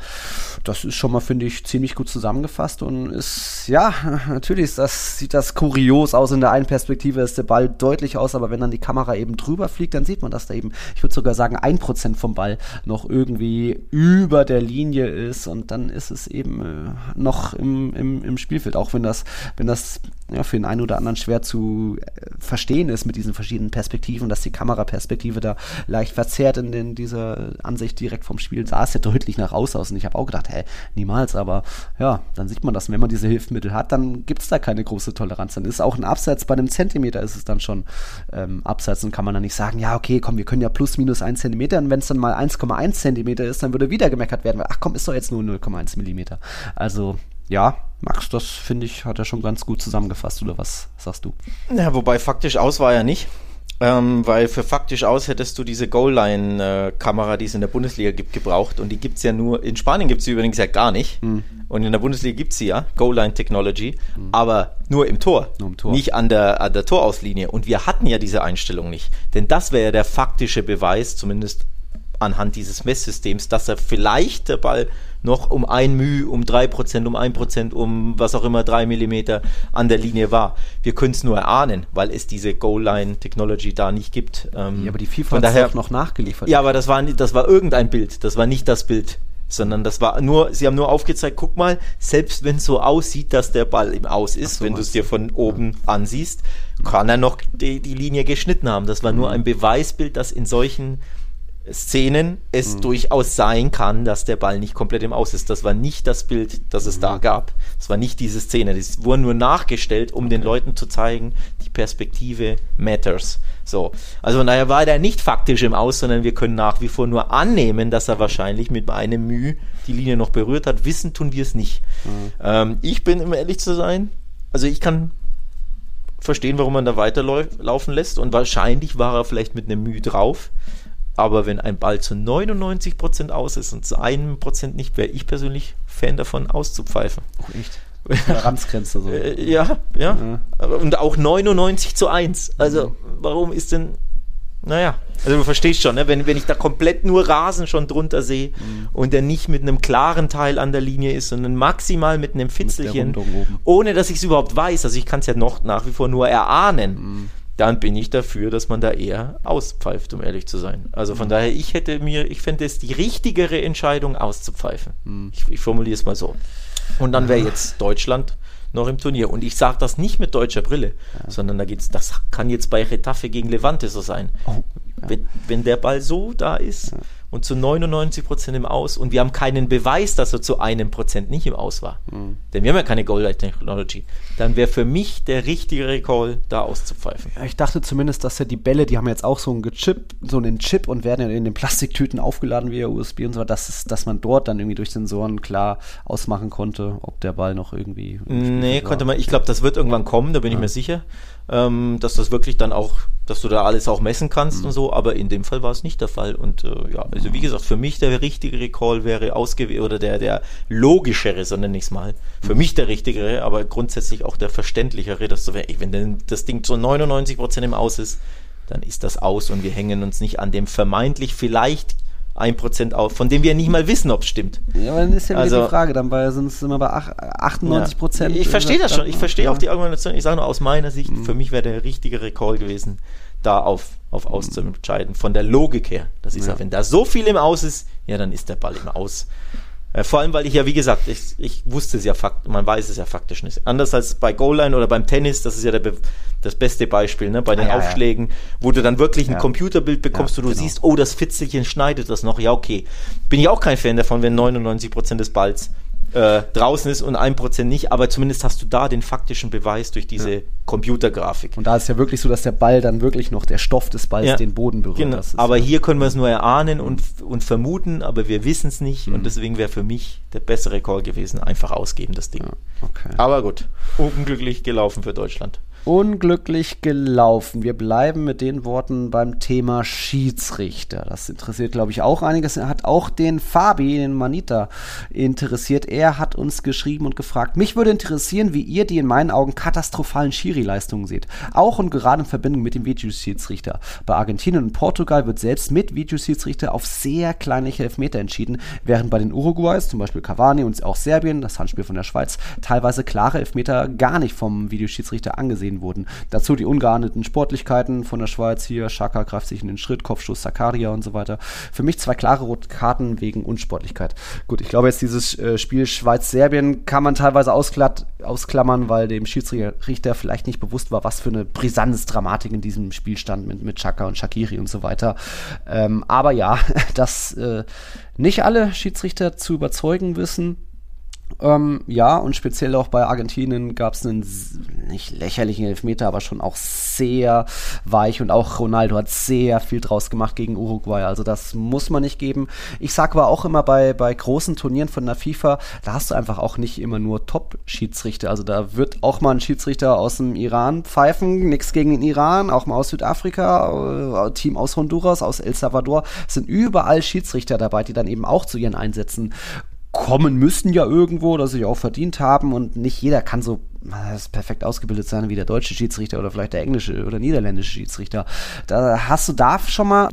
Das ist schon mal, finde ich, ziemlich gut zusammengefasst und ist, ja, natürlich ist das, sieht das kurios aus. In der einen Perspektive ist der Ball deutlich aus, aber wenn dann die Kamera eben drüber fliegt, dann sieht man, dass da eben, ich würde sogar sagen, ein Prozent vom Ball noch irgendwie über der Linie ist und dann ist es eben äh, noch im, im, im Spielfeld, auch wenn das, wenn das ja, für den einen oder anderen schwer zu äh, verstehen ist mit diesen verschiedenen Perspektiven, dass die Kameraperspektive da leicht verzerrt in, in dieser Ansicht direkt vom Spiel sah es ja deutlich nach außen aus. Und ich habe auch gedacht, hä, niemals, aber ja, dann sieht man das, wenn man diese Hilfsmittel hat, dann gibt es da keine große Toleranz. Dann ist auch ein Abseits bei einem Zentimeter ist es dann schon ähm, Abseits und kann man dann nicht sagen, ja, okay, komm, wir können ja plus minus ein Zentimeter. Und wenn es dann mal 1,1 Zentimeter ist, dann würde wieder gemeckert werden, weil, ach komm, ist doch jetzt nur 0,1 Millimeter. Also ja, Max, das finde ich, hat er schon ganz gut zusammengefasst, oder was sagst du? Ja, wobei faktisch aus war er nicht. Ähm, weil für faktisch aus hättest du diese Goal-Line-Kamera, die es in der Bundesliga gibt, gebraucht. Und die gibt es ja nur, in Spanien gibt es sie übrigens ja gar nicht. Mhm. Und in der Bundesliga gibt es sie ja, Goal-Line-Technology, mhm. aber nur im Tor, nur im Tor. nicht an der, an der Torauslinie. Und wir hatten ja diese Einstellung nicht. Denn das wäre ja der faktische Beweis, zumindest anhand dieses Messsystems, dass er vielleicht der Ball noch um ein Müh, um drei Prozent, um ein Prozent, um was auch immer, drei Millimeter an der Linie war. Wir können es nur erahnen, weil es diese Goal-Line-Technology da nicht gibt. Ähm, ja, aber die FIFA hat es noch nachgeliefert. Ja, aber das war, das war irgendein Bild, das war nicht das Bild sondern das war nur, sie haben nur aufgezeigt, guck mal, selbst wenn es so aussieht, dass der Ball im Aus ist, so, wenn du es dir von oben ja. ansiehst, kann er noch die, die Linie geschnitten haben. Das war nur mhm. ein Beweisbild, dass in solchen Szenen es mhm. durchaus sein kann, dass der Ball nicht komplett im Aus ist. Das war nicht das Bild, das es mhm. da gab. Das war nicht diese Szene. Das wurde nur nachgestellt, um den Leuten zu zeigen, die Perspektive matters. So. Also von daher war er nicht faktisch im Aus, sondern wir können nach wie vor nur annehmen, dass er wahrscheinlich mit einem Mühe die Linie noch berührt hat. Wissen tun wir es nicht. Mhm. Ähm, ich bin, um ehrlich zu sein, also ich kann verstehen, warum man da weiterlaufen lässt und wahrscheinlich war er vielleicht mit einem Mühe drauf. Aber wenn ein Ball zu 99% aus ist und zu einem Prozent nicht, wäre ich persönlich Fan davon, auszupfeifen. Oh, echt? Toleranzgrenze so. Äh, ja, ja, ja. Und auch 99 zu 1. Also, mhm. warum ist denn. Naja, also du verstehst schon, ne? wenn, wenn ich da komplett nur Rasen schon drunter sehe mhm. und der nicht mit einem klaren Teil an der Linie ist, sondern maximal mit einem Fitzelchen, mit ohne dass ich es überhaupt weiß, also ich kann es ja noch nach wie vor nur erahnen. Mhm dann bin ich dafür, dass man da eher auspfeift, um ehrlich zu sein. Also von mhm. daher, ich hätte mir, ich fände es die richtigere Entscheidung, auszupfeifen. Mhm. Ich, ich formuliere es mal so. Und dann wäre jetzt Deutschland noch im Turnier. Und ich sage das nicht mit deutscher Brille, ja. sondern da geht's, das kann jetzt bei Retafe gegen Levante so sein. Oh, ja. wenn, wenn der Ball so da ist ja. Und zu 99 Prozent im Aus und wir haben keinen Beweis, dass er zu einem Prozent nicht im Aus war, mhm. denn wir haben ja keine Line Technology, dann wäre für mich der richtige Call, da auszupfeifen. Ja, ich dachte zumindest, dass ja die Bälle, die haben jetzt auch so einen Chip, so einen Chip und werden ja in den Plastiktüten aufgeladen via USB und so, dass, es, dass man dort dann irgendwie durch Sensoren klar ausmachen konnte, ob der Ball noch irgendwie. Nee, konnte man, ich glaube, das wird irgendwann kommen, da bin ja. ich mir sicher ähm, dass das wirklich dann auch, dass du da alles auch messen kannst mhm. und so, aber in dem Fall war es nicht der Fall. Und äh, ja, also wie gesagt, für mich der richtigere Call wäre ausgewählt, oder der, der logischere, so nenne ich es mal. Für mhm. mich der richtigere, aber grundsätzlich auch der verständlichere, dass du, ey, wenn denn das Ding zu 99% im Aus ist, dann ist das aus und wir hängen uns nicht an dem vermeintlich vielleicht 1% auf, von dem wir nicht mal wissen, ob es stimmt. Ja, aber dann ist ja wieder also, die Frage, dann sind es immer bei 98 Prozent. Ja, ich verstehe das schon, ich verstehe ja. auch die Argumentation. Ich sage nur aus meiner Sicht, mhm. für mich wäre der richtigere Call gewesen, da auf, auf Aus zu entscheiden, von der Logik her. Dass ich ja. wenn da so viel im Aus ist, ja, dann ist der Ball im Aus. Äh, vor allem, weil ich ja, wie gesagt, ich, ich wusste es ja fakt, man weiß es ja faktisch nicht. Anders als bei Goal-Line oder beim Tennis, das ist ja der, das beste Beispiel, ne, bei den ah, ja, Aufschlägen, ja. wo du dann wirklich ein Computerbild bekommst, wo du genau. siehst, oh, das Fitzelchen schneidet das noch. Ja, okay. Bin ich auch kein Fan davon, wenn 99% des Balls äh, draußen ist und ein Prozent nicht, aber zumindest hast du da den faktischen Beweis durch diese ja. Computergrafik. Und da ist ja wirklich so, dass der Ball dann wirklich noch, der Stoff des Balls ja. den Boden berührt. Genau. Aber ja hier können wir es nur erahnen und, und vermuten, aber wir wissen es nicht mhm. und deswegen wäre für mich der bessere Call gewesen, einfach ausgeben das Ding. Okay. Aber gut, unglücklich gelaufen für Deutschland unglücklich gelaufen. Wir bleiben mit den Worten beim Thema Schiedsrichter. Das interessiert, glaube ich, auch einiges. Hat auch den Fabi, den Manita, interessiert. Er hat uns geschrieben und gefragt, mich würde interessieren, wie ihr die in meinen Augen katastrophalen Schiri-Leistungen seht. Auch und gerade in Verbindung mit dem Videoschiedsrichter. Bei Argentinien und Portugal wird selbst mit Videoschiedsrichter auf sehr kleinliche Elfmeter entschieden, während bei den Uruguays, zum Beispiel Cavani und auch Serbien, das Handspiel von der Schweiz, teilweise klare Elfmeter gar nicht vom Videoschiedsrichter angesehen gesehen wurden. Dazu die ungeahndeten Sportlichkeiten von der Schweiz hier. Schaka greift sich in den Schritt, Kopfstoß Sakaria und so weiter. Für mich zwei klare rote Karten wegen Unsportlichkeit. Gut, ich glaube jetzt dieses äh, Spiel Schweiz-Serbien kann man teilweise ausklammern, weil dem Schiedsrichter vielleicht nicht bewusst war, was für eine Brisanz, Dramatik in diesem Spiel stand mit, mit Chaka und Shakiri und so weiter. Ähm, aber ja, dass äh, nicht alle Schiedsrichter zu überzeugen wissen, ähm, ja, und speziell auch bei Argentinien gab es einen nicht lächerlichen Elfmeter, aber schon auch sehr weich und auch Ronaldo hat sehr viel draus gemacht gegen Uruguay. Also das muss man nicht geben. Ich sage aber auch immer bei, bei großen Turnieren von der FIFA, da hast du einfach auch nicht immer nur Top-Schiedsrichter. Also da wird auch mal ein Schiedsrichter aus dem Iran pfeifen, nichts gegen den Iran, auch mal aus Südafrika, äh, Team aus Honduras, aus El Salvador. Es sind überall Schiedsrichter dabei, die dann eben auch zu ihren Einsätzen kommen müssen ja irgendwo, dass sie auch verdient haben und nicht jeder kann so perfekt ausgebildet sein wie der deutsche Schiedsrichter oder vielleicht der englische oder niederländische Schiedsrichter. Da hast du da schon mal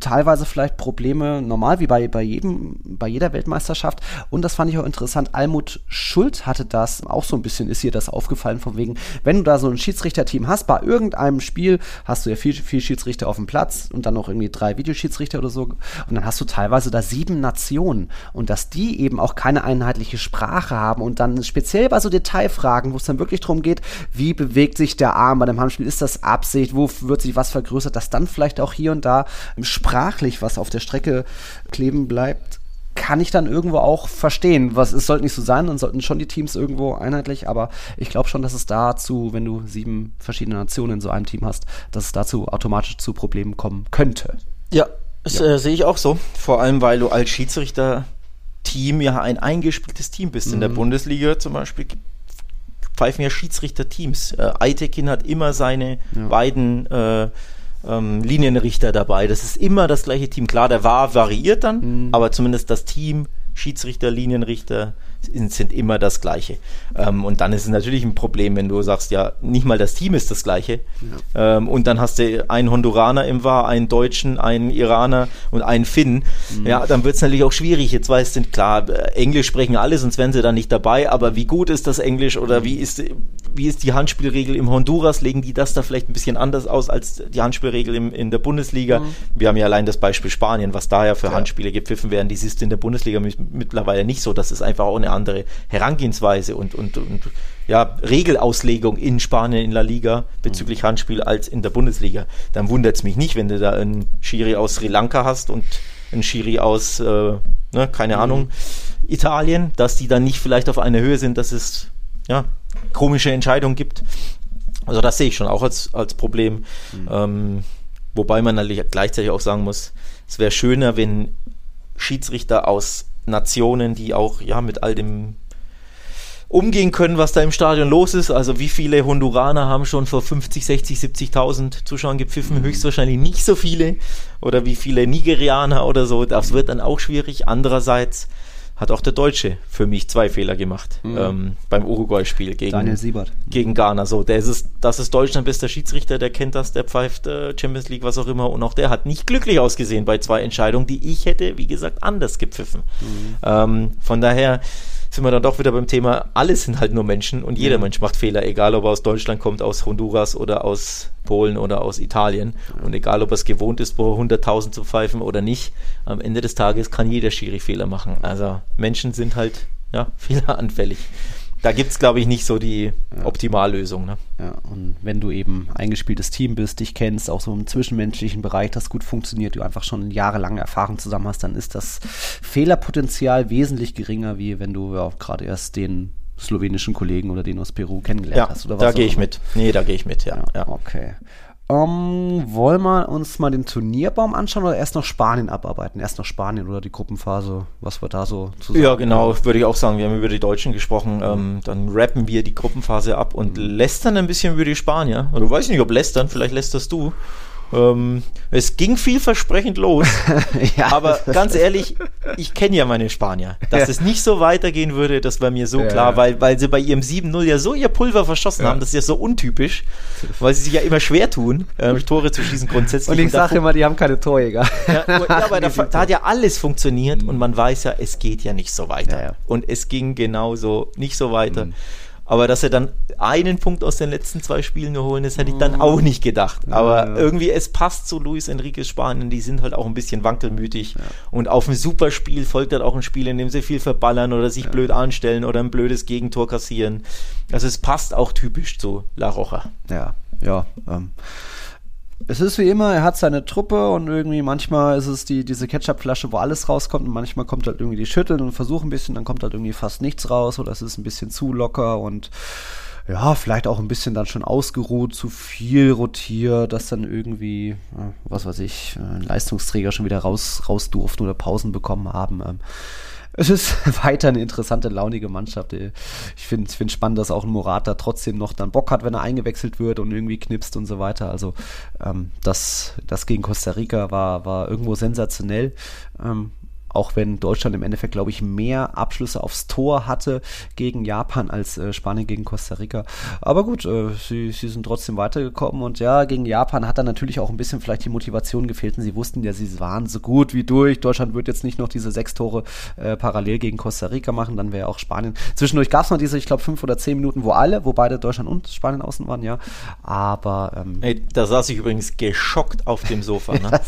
teilweise vielleicht Probleme, normal wie bei, bei jedem, bei jeder Weltmeisterschaft. Und das fand ich auch interessant. Almut Schuld hatte das, auch so ein bisschen ist ihr das aufgefallen, von wegen, wenn du da so ein Schiedsrichterteam hast, bei irgendeinem Spiel hast du ja vier, vier Schiedsrichter auf dem Platz und dann noch irgendwie drei Videoschiedsrichter oder so. Und dann hast du teilweise da sieben Nationen und dass die eben auch keine einheitliche Sprache haben und dann speziell bei so Detailfragen, wo es dann wirklich darum geht, wie bewegt sich der Arm bei dem Handspiel, ist das Absicht, wo wird sich was vergrößert, dass dann vielleicht auch hier und da sprachlich was auf der Strecke kleben bleibt, kann ich dann irgendwo auch verstehen. Was, es sollte nicht so sein, dann sollten schon die Teams irgendwo einheitlich, aber ich glaube schon, dass es dazu, wenn du sieben verschiedene Nationen in so einem Team hast, dass es dazu automatisch zu Problemen kommen könnte. Ja, das ja. äh, sehe ich auch so. Vor allem, weil du als Schiedsrichter-Team ja ein eingespieltes Team bist. Mhm. In der mhm. Bundesliga zum Beispiel pfeifen ja Schiedsrichter-Teams. Äh, Eitekin hat immer seine ja. beiden äh, ähm, Linienrichter dabei. Das ist immer das gleiche Team. Klar, der war variiert dann, mhm. aber zumindest das Team, Schiedsrichter, Linienrichter, sind immer das Gleiche. Ähm, und dann ist es natürlich ein Problem, wenn du sagst, ja, nicht mal das Team ist das Gleiche. Ja. Ähm, und dann hast du einen Honduraner im War, einen Deutschen, einen Iraner und einen Finn. Mhm. Ja, dann wird es natürlich auch schwierig. Jetzt weißt du, klar, Englisch sprechen alle, sonst wären sie dann nicht dabei. Aber wie gut ist das Englisch oder mhm. wie ist, wie ist die Handspielregel im Honduras? Legen die das da vielleicht ein bisschen anders aus als die Handspielregel im, in der Bundesliga? Mhm. Wir haben ja allein das Beispiel Spanien, was da ja für ja. Handspiele gepfiffen werden. Die ist in der Bundesliga mittlerweile nicht so. Das ist einfach auch eine andere Herangehensweise und, und, und ja, Regelauslegung in Spanien in La Liga bezüglich mhm. Handspiel als in der Bundesliga. Dann wundert es mich nicht, wenn du da einen Schiri aus Sri Lanka hast und ein Schiri aus, äh, ne, keine mhm. Ahnung, Italien, dass die dann nicht vielleicht auf einer Höhe sind, dass es ja, komische Entscheidungen gibt. Also das sehe ich schon auch als, als Problem. Mhm. Ähm, wobei man natürlich gleichzeitig auch sagen muss, es wäre schöner, wenn Schiedsrichter aus Nationen, die auch ja mit all dem umgehen können, was da im Stadion los ist. Also wie viele Honduraner haben schon vor 50, 60, 70.000 Zuschauern gepfiffen? Mhm. Höchstwahrscheinlich nicht so viele. Oder wie viele Nigerianer oder so. Das wird dann auch schwierig. Andererseits hat auch der Deutsche für mich zwei Fehler gemacht mhm. ähm, beim Uruguay-Spiel gegen, Daniel Siebert. gegen Ghana. So, der ist es, das ist Deutschland bester Schiedsrichter, der kennt das, der pfeift äh, Champions League, was auch immer. Und auch der hat nicht glücklich ausgesehen bei zwei Entscheidungen, die ich hätte, wie gesagt, anders gepfiffen. Mhm. Ähm, von daher sind wir dann doch wieder beim Thema, alles sind halt nur Menschen und jeder ja. Mensch macht Fehler, egal ob er aus Deutschland kommt, aus Honduras oder aus Polen oder aus Italien. Ja. Und egal ob er es gewohnt ist, vor 100.000 zu pfeifen oder nicht, am Ende des Tages kann jeder Schiri Fehler machen. Also Menschen sind halt ja, fehleranfällig da gibt es, glaube ich, nicht so die ja. Optimallösung. Ne? Ja, und wenn du eben eingespieltes Team bist, dich kennst, auch so im zwischenmenschlichen Bereich, das gut funktioniert, du einfach schon jahrelange Erfahrung zusammen hast, dann ist das Fehlerpotenzial wesentlich geringer, wie wenn du ja, gerade erst den slowenischen Kollegen oder den aus Peru kennengelernt ja, hast. Oder was da gehe ich mit. Nee, da gehe ich mit, ja. ja, ja. Okay. Um, ähm, wollen wir uns mal den Turnierbaum anschauen oder erst noch Spanien abarbeiten? Erst noch Spanien oder die Gruppenphase, was wir da so zu sagen Ja, genau, würde ich auch sagen. Wir haben über die Deutschen gesprochen. Mhm. Ähm, dann rappen wir die Gruppenphase ab und mhm. lästern ein bisschen über die Spanier. Oder weiß nicht, ob lästern, vielleicht lästerst du. Ähm, es ging vielversprechend los. ja, aber ganz ehrlich, ich kenne ja meine Spanier. Dass ja. es nicht so weitergehen würde, das war mir so ja, klar, Weil, weil sie bei ihrem 7-0 ja so ihr Pulver verschossen haben. Das ist ja so untypisch, weil sie sich ja immer schwer tun, äh, Tore zu schießen grundsätzlich. Und ich sage immer, die haben keine Torjäger. Ja, aber da, da, hat ja alles funktioniert mhm. und man weiß ja, es geht ja nicht so weiter. Und es ging genauso nicht so weiter. Mhm. Aber dass er dann einen Punkt aus den letzten zwei Spielen nur holen, das hätte ich dann auch nicht gedacht. Aber ja, ja. irgendwie, es passt zu Luis Enriquez Spanien, die sind halt auch ein bisschen wankelmütig. Ja. Und auf ein super Spiel folgt halt auch ein Spiel, in dem sie viel verballern oder sich blöd anstellen oder ein blödes Gegentor kassieren. Also es passt auch typisch zu La Roja. Ja, ja. Ähm es ist wie immer, er hat seine Truppe und irgendwie manchmal ist es die, diese Ketchupflasche, wo alles rauskommt und manchmal kommt halt irgendwie die Schütteln und versuchen ein bisschen, dann kommt halt irgendwie fast nichts raus oder es ist ein bisschen zu locker und ja, vielleicht auch ein bisschen dann schon ausgeruht, zu viel rotiert, dass dann irgendwie, was weiß ich, Leistungsträger schon wieder raus, raus durften oder Pausen bekommen haben. Es ist weiter eine interessante, launige Mannschaft. Ich finde es find spannend, dass auch ein Morata trotzdem noch dann Bock hat, wenn er eingewechselt wird und irgendwie knipst und so weiter. Also ähm, das, das gegen Costa Rica war, war irgendwo sensationell. Ähm, auch wenn Deutschland im Endeffekt, glaube ich, mehr Abschlüsse aufs Tor hatte gegen Japan als äh, Spanien gegen Costa Rica. Aber gut, äh, sie, sie sind trotzdem weitergekommen und ja, gegen Japan hat dann natürlich auch ein bisschen vielleicht die Motivation gefehlt und sie wussten ja, sie waren so gut wie durch. Deutschland wird jetzt nicht noch diese sechs Tore äh, parallel gegen Costa Rica machen, dann wäre auch Spanien. Zwischendurch gab es noch diese, ich glaube, fünf oder zehn Minuten, wo alle, wo beide Deutschland und Spanien außen waren, ja. Aber ähm, hey, da saß ich übrigens geschockt auf dem Sofa. Ne?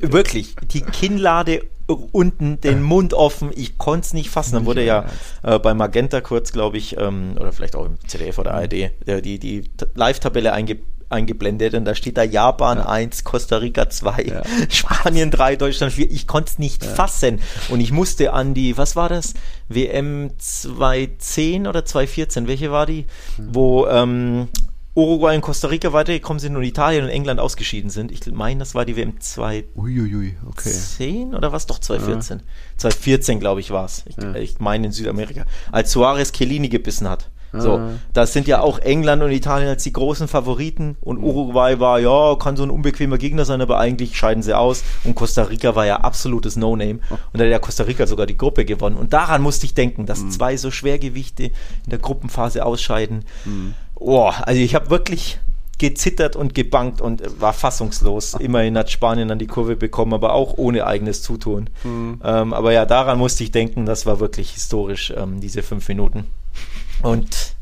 Wirklich, die Kinnlade unten den Mund offen. Ich konnte es nicht fassen. Dann wurde ja äh, bei Magenta kurz, glaube ich, ähm, oder vielleicht auch im ZDF oder ARD, äh, die, die Live-Tabelle einge eingeblendet und da steht da Japan ja. 1, Costa Rica 2, ja. Spanien 3, Deutschland 4. Ich konnte es nicht ja. fassen. Und ich musste an die, was war das? WM 2010 oder 2014, welche war die? Hm. Wo ähm, Uruguay und Costa Rica weitergekommen sind und Italien und England ausgeschieden sind. Ich meine, das war die WM 2010 okay. oder was? Doch 2014. Ja. 2014, glaube ich, war es. Ich, ja. ich meine in Südamerika. Als Suarez Chiellini gebissen hat. So, ah. das sind ja auch England und Italien als die großen Favoriten und mhm. Uruguay war, ja, kann so ein unbequemer Gegner sein, aber eigentlich scheiden sie aus und Costa Rica war ja absolutes No-Name oh. und da hat ja Costa Rica sogar die Gruppe gewonnen und daran musste ich denken, dass mhm. zwei so Schwergewichte in der Gruppenphase ausscheiden. Mhm. Oh, also ich habe wirklich gezittert und gebankt und war fassungslos. Immerhin hat Spanien dann die Kurve bekommen, aber auch ohne eigenes Zutun. Mhm. Ähm, aber ja, daran musste ich denken, das war wirklich historisch, ähm, diese fünf Minuten. Und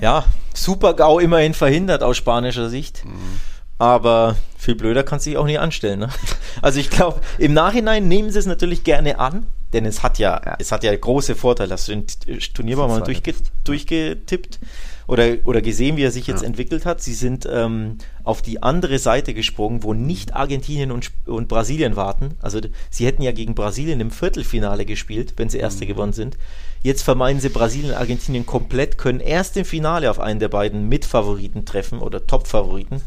ja, super GAU immerhin verhindert aus spanischer Sicht. Mhm. Aber viel blöder kann sich auch nicht anstellen. Ne? Also ich glaube, im Nachhinein nehmen sie es natürlich gerne an, denn es hat ja, ja. es hat ja große Vorteile. Hast du den Turnierbaum mal durchge durchgetippt? Oder, oder gesehen, wie er sich jetzt ja. entwickelt hat. Sie sind ähm, auf die andere Seite gesprungen, wo nicht Argentinien und, und Brasilien warten. Also sie hätten ja gegen Brasilien im Viertelfinale gespielt, wenn sie Erste mhm. gewonnen sind. Jetzt vermeiden sie Brasilien und Argentinien komplett, können erst im Finale auf einen der beiden Mitfavoriten treffen oder Top-Favoriten.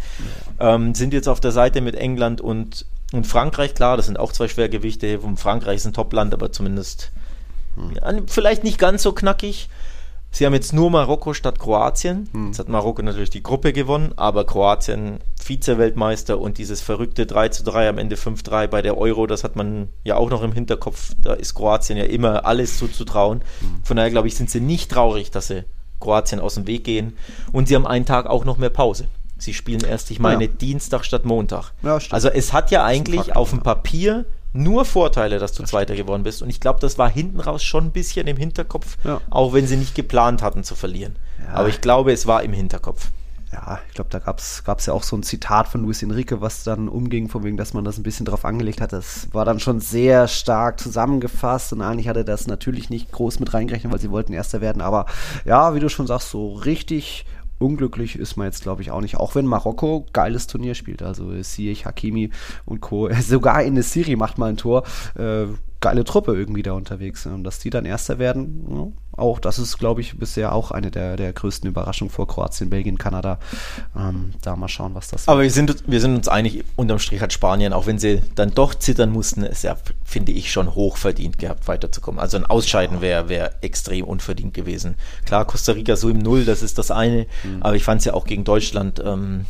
Ja. Ähm, sind jetzt auf der Seite mit England und, und Frankreich, klar, das sind auch zwei Schwergewichte. Frankreich ist ein Top-Land, aber zumindest hm. vielleicht nicht ganz so knackig. Sie haben jetzt nur Marokko statt Kroatien. Hm. Jetzt hat Marokko natürlich die Gruppe gewonnen, aber Kroatien Vize-Weltmeister und dieses verrückte 3 zu 3 am Ende 5-3 bei der Euro, das hat man ja auch noch im Hinterkopf. Da ist Kroatien ja immer alles zuzutrauen. Hm. Von daher glaube ich, sind sie nicht traurig, dass sie Kroatien aus dem Weg gehen. Und sie haben einen Tag auch noch mehr Pause. Sie spielen erst, ich meine, ja. Dienstag statt Montag. Ja, also es hat ja eigentlich auf dem Papier nur Vorteile, dass du das Zweiter stimmt. geworden bist. Und ich glaube, das war hinten raus schon ein bisschen im Hinterkopf, ja. auch wenn sie nicht geplant hatten zu verlieren. Ja. Aber ich glaube, es war im Hinterkopf. Ja, ich glaube, da gab es ja auch so ein Zitat von Luis Enrique, was dann umging, von wegen, dass man das ein bisschen drauf angelegt hat. Das war dann schon sehr stark zusammengefasst und eigentlich hatte das natürlich nicht groß mit reingerechnet, weil sie wollten Erster werden. Aber ja, wie du schon sagst, so richtig unglücklich ist man jetzt, glaube ich, auch nicht. Auch wenn Marokko geiles Turnier spielt. Also Ziyech, Hakimi und Co. Sogar in der Serie macht mal ein Tor. Äh, geile Truppe irgendwie da unterwegs. Und dass die dann Erster werden, ja, auch, das ist, glaube ich, bisher auch eine der, der größten Überraschungen vor Kroatien, Belgien, Kanada. Ähm, da mal schauen, was das Aber wir sind, wir sind uns einig, unterm Strich hat Spanien, auch wenn sie dann doch zittern mussten, ist ja, finde ich, schon hoch verdient gehabt, weiterzukommen. Also ein Ausscheiden wäre wär extrem unverdient gewesen. Klar, Costa Rica so im Null, das ist das eine, mhm. aber ich fand es ja auch gegen Deutschland ähm,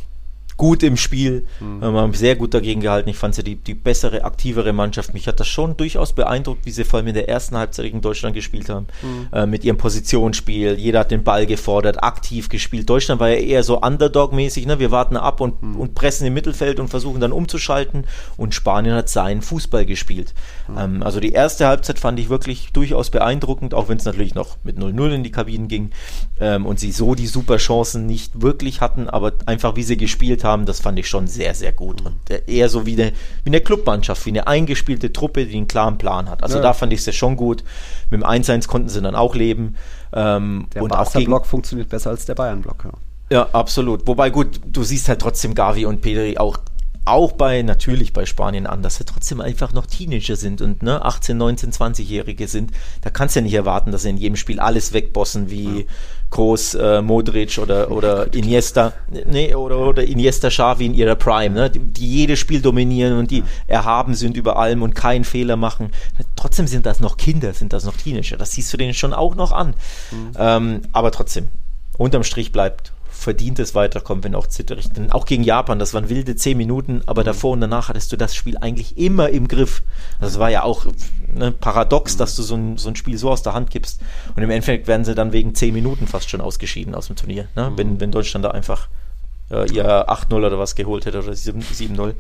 gut im Spiel. Mhm. Wir haben sehr gut dagegen gehalten. Ich fand sie die, die bessere, aktivere Mannschaft. Mich hat das schon durchaus beeindruckt, wie sie vor allem in der ersten Halbzeit gegen Deutschland gespielt haben. Mhm. Äh, mit ihrem Positionsspiel. Jeder hat den Ball gefordert, aktiv gespielt. Deutschland war ja eher so Underdog-mäßig. Ne? Wir warten ab und, mhm. und pressen im Mittelfeld und versuchen dann umzuschalten. Und Spanien hat seinen Fußball gespielt. Mhm. Ähm, also die erste Halbzeit fand ich wirklich durchaus beeindruckend, auch wenn es natürlich noch mit 0-0 in die Kabinen ging ähm, und sie so die super Chancen nicht wirklich hatten, aber einfach wie sie gespielt haben haben, das fand ich schon sehr, sehr gut. Und eher so wie eine, wie eine Clubmannschaft, wie eine eingespielte Truppe, die einen klaren Plan hat. Also ja. da fand ich es ja schon gut. Mit dem 1-1 konnten sie dann auch leben. Ähm, der Barca-Block funktioniert besser als der Bayern-Block, ja. Ja, absolut. Wobei gut, du siehst halt trotzdem Gavi und Pedri auch auch bei, natürlich bei Spanien an, dass sie trotzdem einfach noch Teenager sind und ne, 18, 19, 20-Jährige sind. Da kannst du ja nicht erwarten, dass sie in jedem Spiel alles wegbossen wie Groß, äh, Modric oder, oder Iniesta, nee, oder, oder Iniesta Xavi in ihrer Prime, ne, die, die jedes Spiel dominieren und die erhaben sind über allem und keinen Fehler machen. Trotzdem sind das noch Kinder, sind das noch Teenager. Das siehst du denen schon auch noch an. Mhm. Ähm, aber trotzdem, unterm Strich bleibt verdientes Weiterkommen, wenn auch zitterig. Denn auch gegen Japan, das waren wilde zehn Minuten, aber davor und danach hattest du das Spiel eigentlich immer im Griff. Das war ja auch ne, paradox, dass du so ein, so ein Spiel so aus der Hand gibst. Und im Endeffekt werden sie dann wegen zehn Minuten fast schon ausgeschieden aus dem Turnier. Ne? Wenn, wenn Deutschland da einfach äh, ihr 8-0 oder was geholt hätte oder 7-0.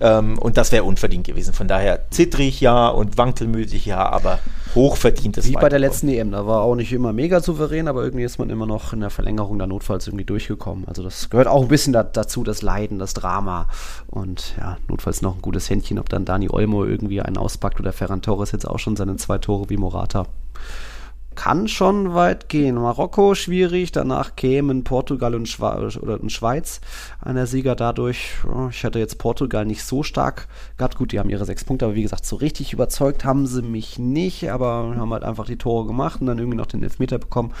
Ähm, und das wäre unverdient gewesen. Von daher zittrig ja und wankelmütig ja, aber hochverdientes Wie bei der letzten EM, da war auch nicht immer mega souverän, aber irgendwie ist man immer noch in der Verlängerung da notfalls irgendwie durchgekommen. Also das gehört auch ein bisschen da, dazu, das Leiden, das Drama und ja, notfalls noch ein gutes Händchen, ob dann Dani Olmo irgendwie einen auspackt oder Ferran Torres jetzt auch schon seine zwei Tore wie Morata kann schon weit gehen. Marokko schwierig, danach kämen Portugal und, Schwa oder und Schweiz einer Sieger dadurch. Ich hatte jetzt Portugal nicht so stark gehabt. Gut, die haben ihre sechs Punkte, aber wie gesagt, so richtig überzeugt haben sie mich nicht, aber haben halt einfach die Tore gemacht und dann irgendwie noch den Elfmeter bekommen.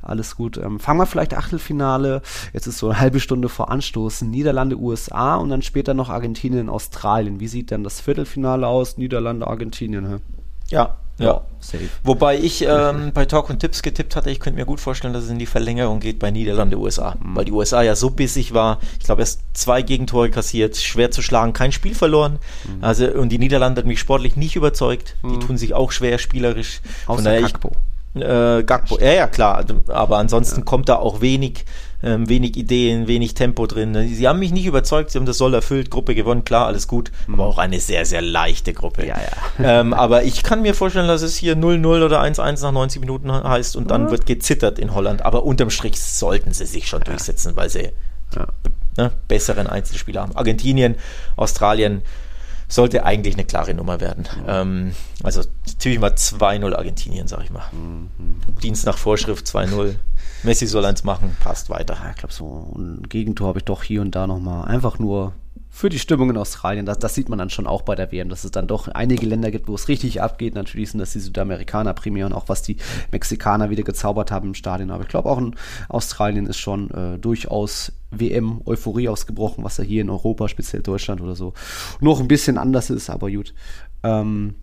Alles gut. Ähm, fangen wir vielleicht Achtelfinale. Jetzt ist so eine halbe Stunde vor Anstoß. Niederlande, USA und dann später noch Argentinien, Australien. Wie sieht denn das Viertelfinale aus? Niederlande, Argentinien. Hä? Ja, ja, safe. Wobei ich ähm, bei Talk und Tipps getippt hatte, ich könnte mir gut vorstellen, dass es in die Verlängerung geht bei Niederlande, USA. Mhm. Weil die USA ja so bissig war. Ich glaube, erst zwei Gegentore kassiert, schwer zu schlagen, kein Spiel verloren. Mhm. Also, und die Niederlande hat mich sportlich nicht überzeugt. Mhm. Die tun sich auch schwer spielerisch. Außer Von daher, Kakpo. Äh, Gakpo, ja, ja, klar. Aber ansonsten ja. kommt da auch wenig ähm, wenig Ideen, wenig Tempo drin. Sie haben mich nicht überzeugt, sie haben das Soll erfüllt, Gruppe gewonnen, klar, alles gut, mhm. aber auch eine sehr, sehr leichte Gruppe. Ja, ja. ähm, aber ich kann mir vorstellen, dass es hier 0-0 oder 1-1 nach 90 Minuten heißt und dann ja. wird gezittert in Holland. Aber unterm Strich sollten sie sich schon durchsetzen, weil sie ne, besseren Einzelspieler haben. Argentinien, Australien, sollte eigentlich eine klare Nummer werden. Ähm, also tippe ich mal 2-0 Argentinien, sag ich mal. Mhm. Dienst nach Vorschrift 2-0. Messi soll eins machen, passt weiter. Ja, ich glaube, so ein Gegentor habe ich doch hier und da nochmal. Einfach nur für die Stimmung in Australien. Das, das, sieht man dann schon auch bei der WM, dass es dann doch einige Länder gibt, wo es richtig abgeht. Natürlich sind das die Südamerikaner primär und auch was die Mexikaner wieder gezaubert haben im Stadion. Aber ich glaube auch in Australien ist schon äh, durchaus WM-Euphorie ausgebrochen, was ja hier in Europa, speziell Deutschland oder so, noch ein bisschen anders ist. Aber gut. Ähm,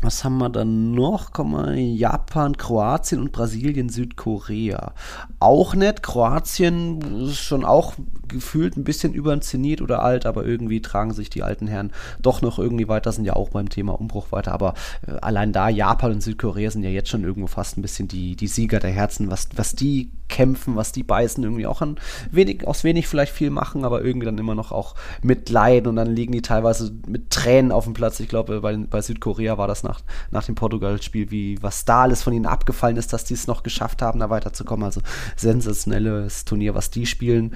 was haben wir dann noch? Komm mal, Japan, Kroatien und Brasilien, Südkorea. Auch nett. Kroatien ist schon auch gefühlt ein bisschen überinszeniert oder alt, aber irgendwie tragen sich die alten Herren doch noch irgendwie weiter, sind ja auch beim Thema Umbruch weiter. Aber äh, allein da, Japan und Südkorea sind ja jetzt schon irgendwo fast ein bisschen die, die Sieger der Herzen, was, was die kämpfen, was die beißen, irgendwie auch an wenig, aus wenig vielleicht viel machen, aber irgendwie dann immer noch auch mitleiden und dann liegen die teilweise mit Tränen auf dem Platz. Ich glaube, bei, bei Südkorea war das nach, nach dem Portugal-Spiel, wie was da alles von ihnen abgefallen ist, dass die es noch geschafft haben, da weiterzukommen. Also sensationelles Turnier, was die spielen.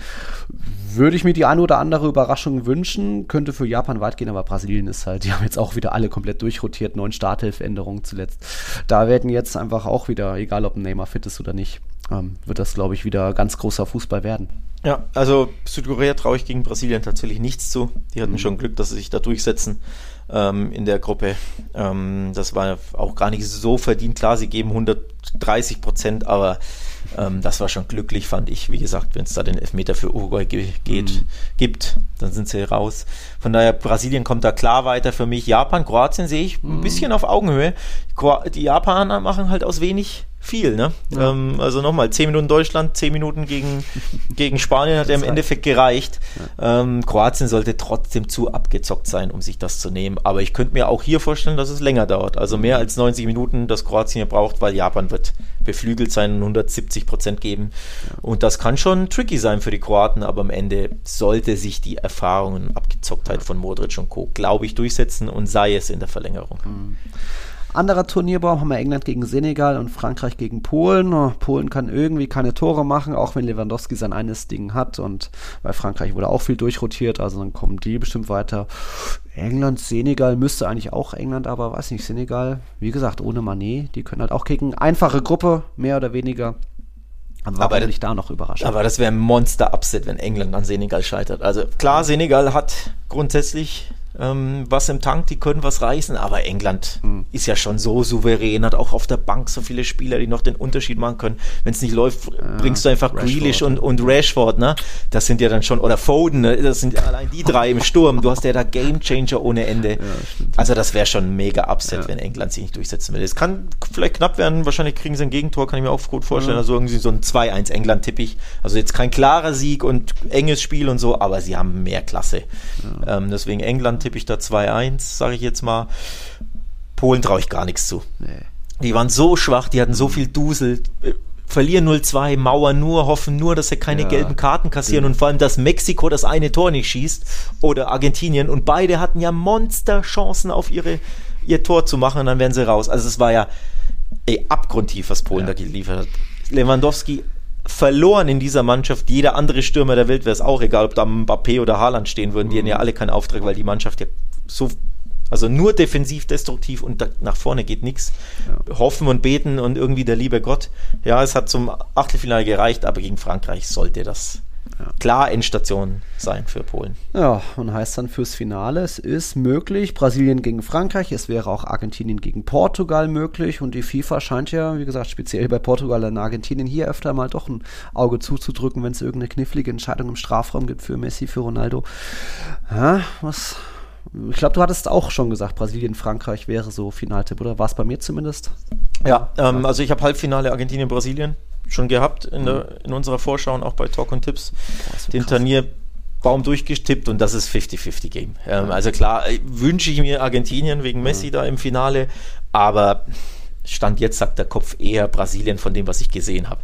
Würde ich mir die eine oder andere Überraschung wünschen, könnte für Japan weit gehen, aber Brasilien ist halt, die haben jetzt auch wieder alle komplett durchrotiert, neun Starthilfänderungen zuletzt. Da werden jetzt einfach auch wieder, egal ob ein Neymar fit ist oder nicht, ähm, wird das, glaube ich, wieder ganz großer Fußball werden. Ja, also Südkorea traue ich gegen Brasilien tatsächlich nichts zu. Die hatten mhm. schon Glück, dass sie sich da durchsetzen ähm, in der Gruppe. Ähm, das war auch gar nicht so verdient. Klar, sie geben 130 Prozent, aber ähm, das war schon glücklich, fand ich. Wie gesagt, wenn es da den Elfmeter für Uruguay ge geht, mhm. gibt, dann sind sie raus. Von daher, Brasilien kommt da klar weiter für mich. Japan, Kroatien sehe ich mhm. ein bisschen auf Augenhöhe. Die Japaner machen halt aus wenig viel, ne? Ja. Ähm, also nochmal, 10 Minuten Deutschland, 10 Minuten gegen, gegen Spanien hat ja im Endeffekt gereicht. Ja. Ähm, Kroatien sollte trotzdem zu abgezockt sein, um sich das zu nehmen. Aber ich könnte mir auch hier vorstellen, dass es länger dauert. Also mehr als 90 Minuten, das Kroatien hier braucht, weil Japan wird beflügelt sein und 170 Prozent geben. Ja. Und das kann schon tricky sein für die Kroaten, aber am Ende sollte sich die Erfahrung und Abgezocktheit von Modric und Co., glaube ich, durchsetzen und sei es in der Verlängerung. Mhm. Anderer Turnierbaum haben wir England gegen Senegal und Frankreich gegen Polen. Oh, Polen kann irgendwie keine Tore machen, auch wenn Lewandowski sein eines Ding hat und bei Frankreich wurde auch viel durchrotiert, also dann kommen die bestimmt weiter. England, Senegal müsste eigentlich auch England, aber weiß nicht, Senegal, wie gesagt, ohne Manet, die können halt auch gegen einfache Gruppe, mehr oder weniger. Aber, aber nicht da noch überrascht. Aber das wäre ein Monster-Upset, wenn England an Senegal scheitert. Also klar, Senegal hat grundsätzlich ähm, was im Tank, die können was reißen, aber England mhm. ist ja schon so souverän, hat auch auf der Bank so viele Spieler, die noch den Unterschied machen können. Wenn es nicht läuft, ja, bringst du einfach Grealish und, und Rashford, ne? Das sind ja dann schon, oder Foden, ne? das sind allein die drei im Sturm. Du hast ja da Gamechanger ohne Ende. Ja, also das wäre schon ein mega Upset, ja. wenn England sich nicht durchsetzen will. Es kann vielleicht knapp werden, wahrscheinlich kriegen sie ein Gegentor, kann ich mir auch gut vorstellen. Also irgendwie so ein 2-1 England tippig. Also jetzt kein klarer Sieg und enges Spiel und so, aber sie haben mehr Klasse. Ähm, deswegen England tippe ich da 2-1, sage ich jetzt mal. Polen traue ich gar nichts zu. Nee. Die waren so schwach, die hatten so viel Dusel. Verlieren 0-2, Mauer nur, hoffen nur, dass sie keine ja, gelben Karten kassieren und vor allem, dass Mexiko das eine Tor nicht schießt oder Argentinien und beide hatten ja Monsterchancen auf ihre, ihr Tor zu machen und dann wären sie raus. Also es war ja ey, abgrundtief, was Polen ja. da geliefert hat. Lewandowski verloren in dieser Mannschaft. Jeder andere Stürmer der Welt wäre es auch egal, ob da Mbappé oder Haaland stehen würden. Die haben ja alle keinen Auftrag, weil die Mannschaft ja so also nur defensiv destruktiv und nach vorne geht nichts. Ja. Hoffen und beten und irgendwie der liebe Gott. Ja, es hat zum Achtelfinale gereicht, aber gegen Frankreich sollte das ja. klar Endstation sein für Polen. Ja, und heißt dann fürs Finale, es ist möglich, Brasilien gegen Frankreich, es wäre auch Argentinien gegen Portugal möglich und die FIFA scheint ja, wie gesagt, speziell bei Portugal und Argentinien hier öfter mal doch ein Auge zuzudrücken, wenn es irgendeine knifflige Entscheidung im Strafraum gibt für Messi, für Ronaldo. Ja, was ich glaube, du hattest auch schon gesagt, Brasilien, Frankreich wäre so Finaltipp, oder? War es bei mir zumindest? Ja, ähm, also ich habe Halbfinale Argentinien, Brasilien schon gehabt in, der, mhm. in unserer Vorschau und auch bei Talk und Tipps. Den Turnierbaum durchgestippt und das ist 50-50 Game. Ähm, also klar, äh, wünsche ich mir Argentinien wegen Messi mhm. da im Finale, aber Stand jetzt sagt der Kopf eher Brasilien von dem, was ich gesehen habe.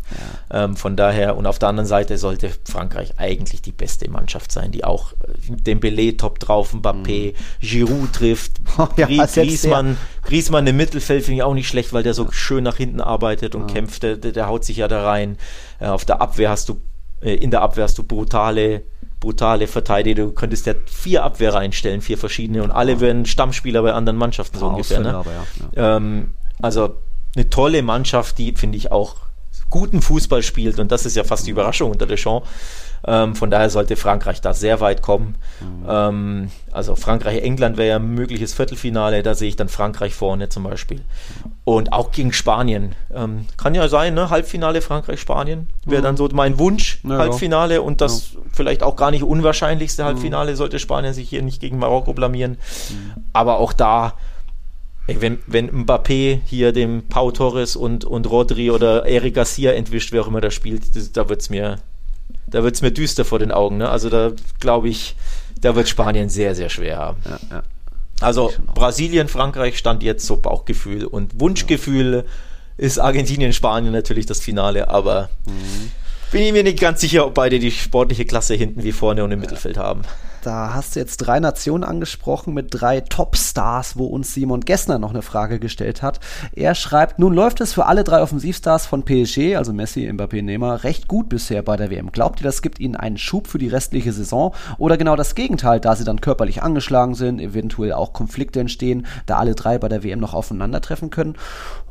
Ja. Ähm, von daher, und auf der anderen Seite sollte Frankreich eigentlich die beste Mannschaft sein, die auch äh, den Belay top drauf, Mbappé, mhm. Giroud trifft, oh, ja, Griezmann, Griezmann im Mittelfeld finde ich auch nicht schlecht, weil der so ja. schön nach hinten arbeitet und ja. kämpft, der, der, haut sich ja da rein. Äh, auf der Abwehr hast du, äh, in der Abwehr hast du brutale brutale Verteidiger. Du könntest ja vier Abwehrer einstellen, vier verschiedene und alle wären Stammspieler bei anderen Mannschaften so ungefähr. Ne? Aber, ja. Ähm, also eine tolle Mannschaft, die finde ich auch guten Fußball spielt und das ist ja fast die Überraschung unter Deschamps. Ähm, von daher sollte Frankreich da sehr weit kommen. Mhm. Ähm, also Frankreich-England wäre ja ein mögliches Viertelfinale, da sehe ich dann Frankreich vorne zum Beispiel. Und auch gegen Spanien. Ähm, kann ja sein, ne? Halbfinale Frankreich-Spanien wäre mhm. dann so mein Wunsch, ja, Halbfinale ja. und das ja. vielleicht auch gar nicht unwahrscheinlichste Halbfinale, mhm. sollte Spanien sich hier nicht gegen Marokko blamieren. Mhm. Aber auch da wenn, wenn Mbappé hier dem Pau Torres und, und Rodri oder Eric Garcia entwischt, wer auch immer da spielt, das, da wird es mir, mir düster vor den Augen. Ne? Also da glaube ich, da wird Spanien sehr, sehr schwer haben. Ja, ja. Also Brasilien, Frankreich stand jetzt so Bauchgefühl und Wunschgefühl ja. ist Argentinien, Spanien natürlich das Finale, aber mhm. bin ich mir nicht ganz sicher, ob beide die sportliche Klasse hinten wie vorne und im Mittelfeld haben. Da hast du jetzt drei Nationen angesprochen mit drei Topstars, wo uns Simon Gessner noch eine Frage gestellt hat. Er schreibt, nun läuft es für alle drei Offensivstars von PSG, also Messi, Mbappé, Neymar, recht gut bisher bei der WM. Glaubt ihr, das gibt ihnen einen Schub für die restliche Saison? Oder genau das Gegenteil, da sie dann körperlich angeschlagen sind, eventuell auch Konflikte entstehen, da alle drei bei der WM noch aufeinandertreffen können?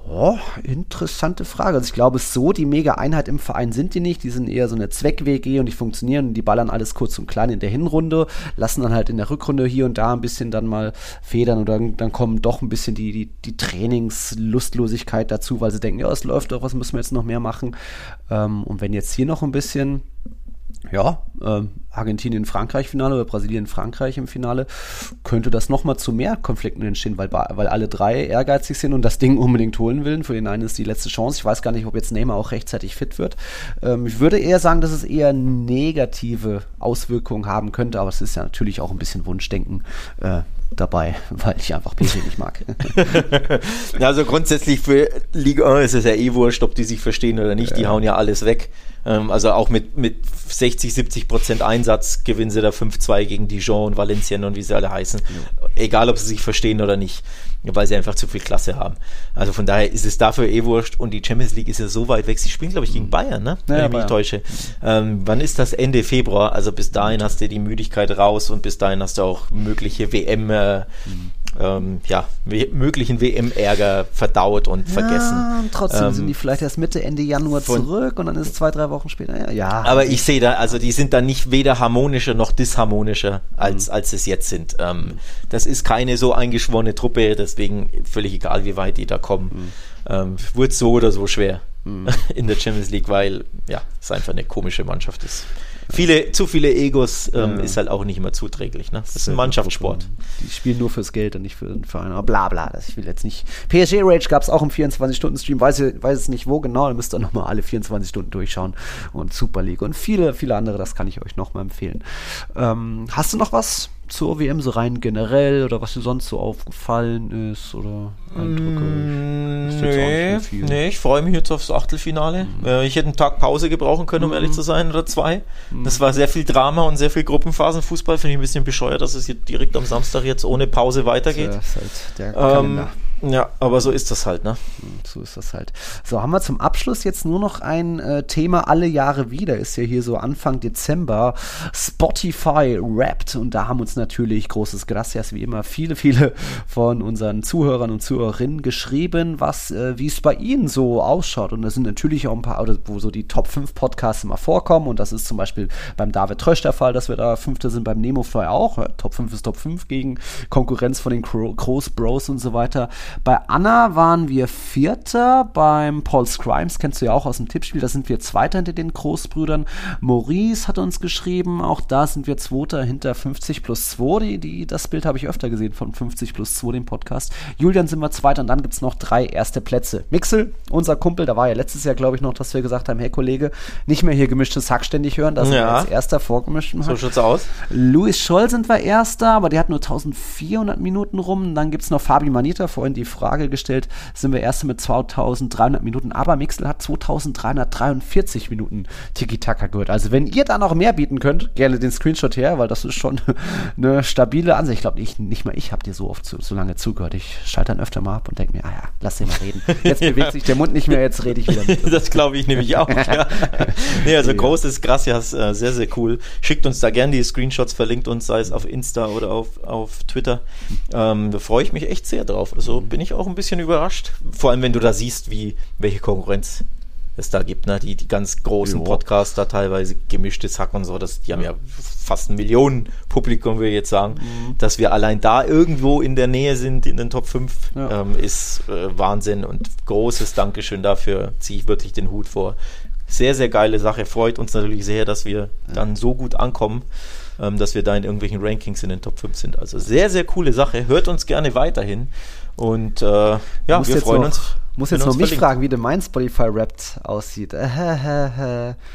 Oh, interessante Frage. Also ich glaube, so die Mega-Einheit im Verein sind die nicht. Die sind eher so eine Zweck-WG und die funktionieren und die ballern alles kurz und klein in der Hinrunde, lassen dann halt in der Rückrunde hier und da ein bisschen dann mal federn und dann, dann kommen doch ein bisschen die, die, die Trainingslustlosigkeit dazu, weil sie denken, ja, es läuft doch, was müssen wir jetzt noch mehr machen? Ähm, und wenn jetzt hier noch ein bisschen ja, ähm, Argentinien-Frankreich-Finale oder Brasilien-Frankreich im Finale, könnte das nochmal zu mehr Konflikten entstehen, weil, weil alle drei ehrgeizig sind und das Ding unbedingt holen wollen. Für den einen ist die letzte Chance. Ich weiß gar nicht, ob jetzt Neymar auch rechtzeitig fit wird. Ähm, ich würde eher sagen, dass es eher negative Auswirkungen haben könnte, aber es ist ja natürlich auch ein bisschen Wunschdenken. Äh, dabei, weil ich einfach PSG nicht mag. also grundsätzlich für Liga 1 ist es ja eh wurscht, ob die sich verstehen oder nicht. Die ja. hauen ja alles weg. Ähm, also auch mit, mit 60, 70 Prozent Einsatz gewinnen sie da 5-2 gegen Dijon und Valencien und wie sie alle heißen. Ja. Egal, ob sie sich verstehen oder nicht, weil sie einfach zu viel Klasse haben. Also von daher ist es dafür eh wurscht und die Champions League ist ja so weit weg. Sie spielen, glaube ich, gegen mhm. Bayern, ne? wenn ja, ich mich Bayern. täusche. Ähm, wann ist das? Ende Februar. Also bis dahin hast du die Müdigkeit raus und bis dahin hast du auch mögliche WM äh, mhm ähm, ja, möglichen WM-Ärger verdaut und ja, vergessen. Trotzdem ähm, sind die vielleicht erst Mitte, Ende Januar zurück und dann ist es zwei, drei Wochen später. Ja. Aber ich sehe da, also die sind dann nicht weder harmonischer noch disharmonischer, als, mhm. als es jetzt sind. Ähm, das ist keine so eingeschworene Truppe, deswegen völlig egal, wie weit die da kommen. Mhm. Ähm, wird so oder so schwer mhm. in der Champions League, weil ja, es einfach eine komische Mannschaft ist viele, zu viele Egos ähm, ja. ist halt auch nicht immer zuträglich. Ne? Das ist ein Mannschaftssport. Die spielen nur fürs Geld und nicht für den Verein. Aber bla bla, das, ich will jetzt nicht. PSG Rage gab es auch im 24-Stunden-Stream, weiß, weiß es nicht wo genau, da müsst ihr nochmal alle 24 Stunden durchschauen. Und Super League und viele, viele andere, das kann ich euch nochmal empfehlen. Ähm, hast du noch was zur WM so rein generell oder was dir sonst so aufgefallen ist oder Eindrücke? Mm, nee, nee, ich freue mich jetzt aufs Achtelfinale. Mhm. Äh, ich hätte einen Tag Pause gebrauchen können, um mhm. ehrlich zu sein, oder zwei. Mhm. Das war sehr viel Drama und sehr viel Gruppenphasenfußball. Finde ich ein bisschen bescheuert, dass es hier direkt am Samstag jetzt ohne Pause weitergeht. Das ist halt der Kalender. Ja, aber so ist das halt, ne? So ist das halt. So, haben wir zum Abschluss jetzt nur noch ein äh, Thema alle Jahre wieder. Ist ja hier so Anfang Dezember. Spotify rappt. Und da haben uns natürlich großes Gracias wie immer viele, viele von unseren Zuhörern und Zuhörerinnen geschrieben, was, äh, wie es bei ihnen so ausschaut. Und da sind natürlich auch ein paar, wo so die Top 5 Podcasts immer vorkommen. Und das ist zum Beispiel beim David Trösch der Fall, dass wir da Fünfte sind, beim Nemofly auch. Top 5 ist Top 5 gegen Konkurrenz von den Groß Bros und so weiter. Bei Anna waren wir Vierter, beim Paul Scrimes, kennst du ja auch aus dem Tippspiel, da sind wir Zweiter hinter den Großbrüdern. Maurice hat uns geschrieben, auch da sind wir Zweiter hinter 50 plus 2. Die, die, das Bild habe ich öfter gesehen von 50 plus 2, dem Podcast. Julian sind wir Zweiter und dann gibt es noch drei erste Plätze. Mixel, unser Kumpel, da war ja letztes Jahr, glaube ich, noch, dass wir gesagt haben, hey Kollege, nicht mehr hier gemischtes Hack ständig hören, da sind ja. wir als erster vorgemischten So schaut's aus. Louis Scholl sind wir Erster, aber der hat nur 1400 Minuten rum. Dann gibt es noch Fabi Manita, vorhin die Frage gestellt, sind wir erst mit 2300 Minuten, aber Mixel hat 2343 Minuten Tiki-Taka gehört. Also wenn ihr da noch mehr bieten könnt, gerne den Screenshot her, weil das ist schon eine stabile Ansicht. Ich glaube, ich, nicht mal ich habe dir so oft so, so lange zugehört. Ich schalte dann öfter mal ab und denke mir, ah ja, lass den mal reden. Jetzt bewegt sich der Mund nicht mehr, jetzt rede ich wieder mit. das glaube ich nämlich auch, ja. nee, also ja. großes Gracias, äh, sehr, sehr cool. Schickt uns da gerne die Screenshots, verlinkt uns, sei es auf Insta oder auf, auf Twitter. Ähm, da freue ich mich echt sehr drauf. Also bin ich auch ein bisschen überrascht. Vor allem, wenn du da siehst, wie, welche Konkurrenz es da gibt, ne? Die, die ganz großen jo. Podcaster, teilweise gemischtes Hack und so, das, die haben ja fast ein Millionen-Publikum, würde ich jetzt sagen. Mhm. Dass wir allein da irgendwo in der Nähe sind, in den Top 5, ja. ähm, ist äh, Wahnsinn und großes Dankeschön dafür, ziehe ich wirklich den Hut vor. Sehr, sehr geile Sache, freut uns natürlich sehr, dass wir ja. dann so gut ankommen. Ähm, dass wir da in irgendwelchen Rankings in den Top 5 sind. Also sehr, sehr coole Sache. Hört uns gerne weiterhin. Und äh, ja, wir freuen uns muss jetzt noch mich verlinkt. fragen, wie denn mein Spotify-Rapt aussieht. Äh,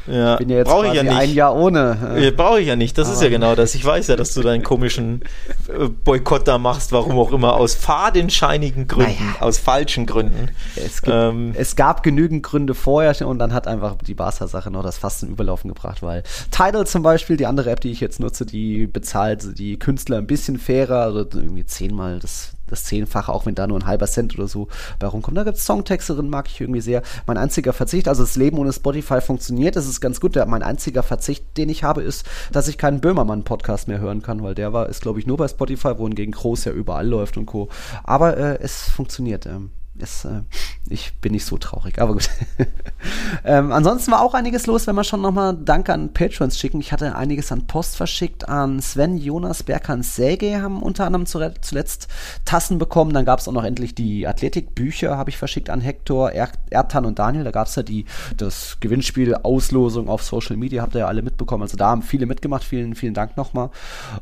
ja, bin ja jetzt quasi ja ein Jahr ohne. Äh. Brauche ich ja nicht. Das Aber ist ja genau das. Ich weiß ja, dass du deinen komischen äh, Boykott da machst, warum auch immer, aus fadenscheinigen Gründen, naja. aus falschen Gründen. Es, gibt, ähm, es, gab genügend Gründe vorher und dann hat einfach die Barca-Sache noch das fast zum Überlaufen gebracht, weil Tidal zum Beispiel, die andere App, die ich jetzt nutze, die bezahlt die Künstler ein bisschen fairer, also irgendwie zehnmal das das Zehnfache, auch wenn da nur ein halber Cent oder so bei rumkommt. Da gibt es Songtexterin, mag ich irgendwie sehr. Mein einziger Verzicht, also das Leben ohne Spotify funktioniert, das ist ganz gut. Der, mein einziger Verzicht, den ich habe, ist, dass ich keinen Böhmermann-Podcast mehr hören kann, weil der war, ist, glaube ich, nur bei Spotify, wohingegen Groß ja überall läuft und Co. Aber äh, es funktioniert. Ähm ist, äh, ich bin nicht so traurig, aber gut. ähm, ansonsten war auch einiges los, wenn wir schon nochmal Danke an Patrons schicken. Ich hatte einiges an Post verschickt an Sven, Jonas, Berkan, Säge haben unter anderem zuletzt Tassen bekommen. Dann gab es auch noch endlich die Athletikbücher, habe ich verschickt an Hector, er Ertan und Daniel. Da gab es ja die, das Gewinnspiel Auslosung auf Social Media, habt ihr ja alle mitbekommen. Also da haben viele mitgemacht. Vielen, vielen Dank nochmal.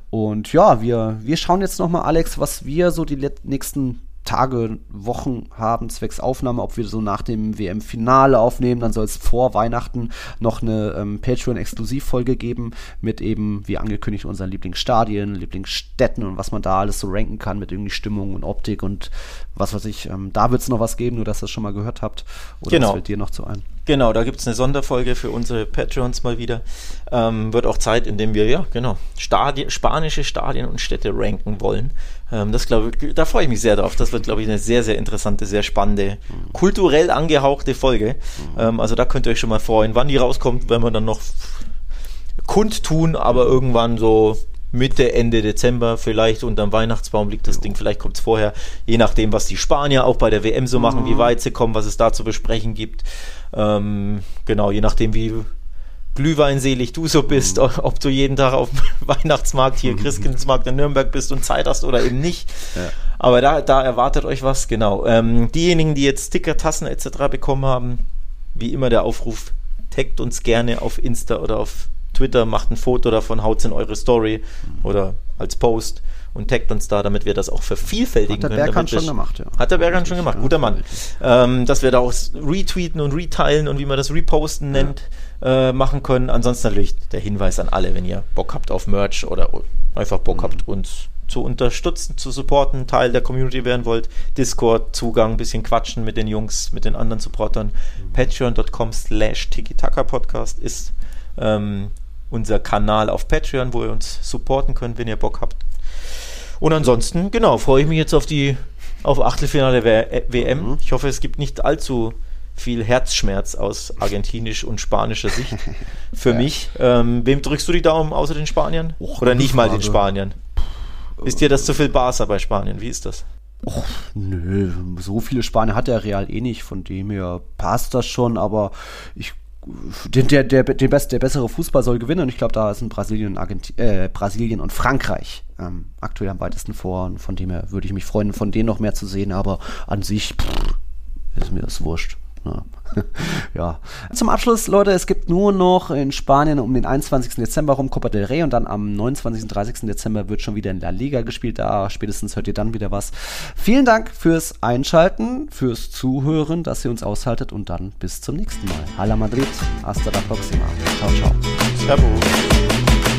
Und ja, wir, wir schauen jetzt nochmal, Alex, was wir so die nächsten Tage, Wochen haben zwecks Aufnahme, ob wir so nach dem WM-Finale aufnehmen. Dann soll es vor Weihnachten noch eine ähm, Patreon-Exklusivfolge geben mit eben, wie angekündigt, unseren Lieblingsstadien, Lieblingsstädten und was man da alles so ranken kann mit irgendwie Stimmung und Optik und was weiß ich. Ähm, da wird es noch was geben, nur dass ihr das schon mal gehört habt. Oder genau. was fällt dir noch zu ein? Genau, da gibt es eine Sonderfolge für unsere Patreons mal wieder. Ähm, wird auch Zeit, in dem wir, ja, genau, Stadien, spanische Stadien und Städte ranken wollen. Ähm, das glaube ich, da freue ich mich sehr drauf. Das wird, glaube ich, eine sehr, sehr interessante, sehr spannende, kulturell angehauchte Folge. Ähm, also da könnt ihr euch schon mal freuen. Wann die rauskommt, werden wir dann noch kundtun, aber irgendwann so Mitte, Ende Dezember vielleicht unterm Weihnachtsbaum liegt das Ding, vielleicht kommt es vorher, je nachdem, was die Spanier auch bei der WM so machen, mhm. wie weit sie kommen, was es da zu besprechen gibt. Ähm, genau, je nachdem, wie glühweinselig du so bist, mhm. ob du jeden Tag auf dem Weihnachtsmarkt hier, Christkindlesmarkt in Nürnberg bist und Zeit hast oder eben nicht. Ja. Aber da, da erwartet euch was, genau. Ähm, diejenigen, die jetzt Sticker, Tassen etc. bekommen haben, wie immer der Aufruf, taggt uns gerne auf Insta oder auf Twitter, macht ein Foto davon, haut es in eure Story oder als Post und taggt uns da, damit wir das auch vervielfältigen können. Hat der Berghahn schon gemacht, ja. Hat der Berghahn schon gemacht, guter Mann. Ähm, dass wir da auch retweeten und reteilen und wie man das reposten nennt, ja. Äh, machen können. Ansonsten natürlich der Hinweis an alle, wenn ihr Bock habt auf Merch oder einfach Bock mhm. habt, uns zu unterstützen, zu supporten, Teil der Community werden wollt, Discord, Zugang, bisschen quatschen mit den Jungs, mit den anderen Supportern. Mhm. Patreon.com slash Tiki-Taka-Podcast ist ähm, unser Kanal auf Patreon, wo ihr uns supporten könnt, wenn ihr Bock habt. Und ansonsten, genau, freue ich mich jetzt auf die auf Achtelfinale WM. Äh, mhm. Ich hoffe, es gibt nicht allzu viel Herzschmerz aus argentinisch und spanischer Sicht für ja. mich. Ähm, wem drückst du die Daumen außer den Spaniern? Och, Oder nicht mal den Spaniern? Ist dir das zu viel Barca bei Spanien? Wie ist das? Och, nö, so viele Spanier hat der Real eh nicht, von dem her passt das schon, aber ich der, der, der, der, best, der bessere Fußball soll gewinnen und ich glaube, da sind Brasilien, Argenti äh, Brasilien und Frankreich ähm, aktuell am weitesten vor und von dem her würde ich mich freuen, von denen noch mehr zu sehen, aber an sich pff, ist mir das wurscht. Ja. ja. Zum Abschluss, Leute, es gibt nur noch in Spanien um den 21. Dezember rum Copa del Rey und dann am 29. und 30. Dezember wird schon wieder in La Liga gespielt. Da spätestens hört ihr dann wieder was. Vielen Dank fürs Einschalten, fürs Zuhören, dass ihr uns aushaltet und dann bis zum nächsten Mal. Hala Madrid, hasta la próxima. Ciao, ciao. Servus.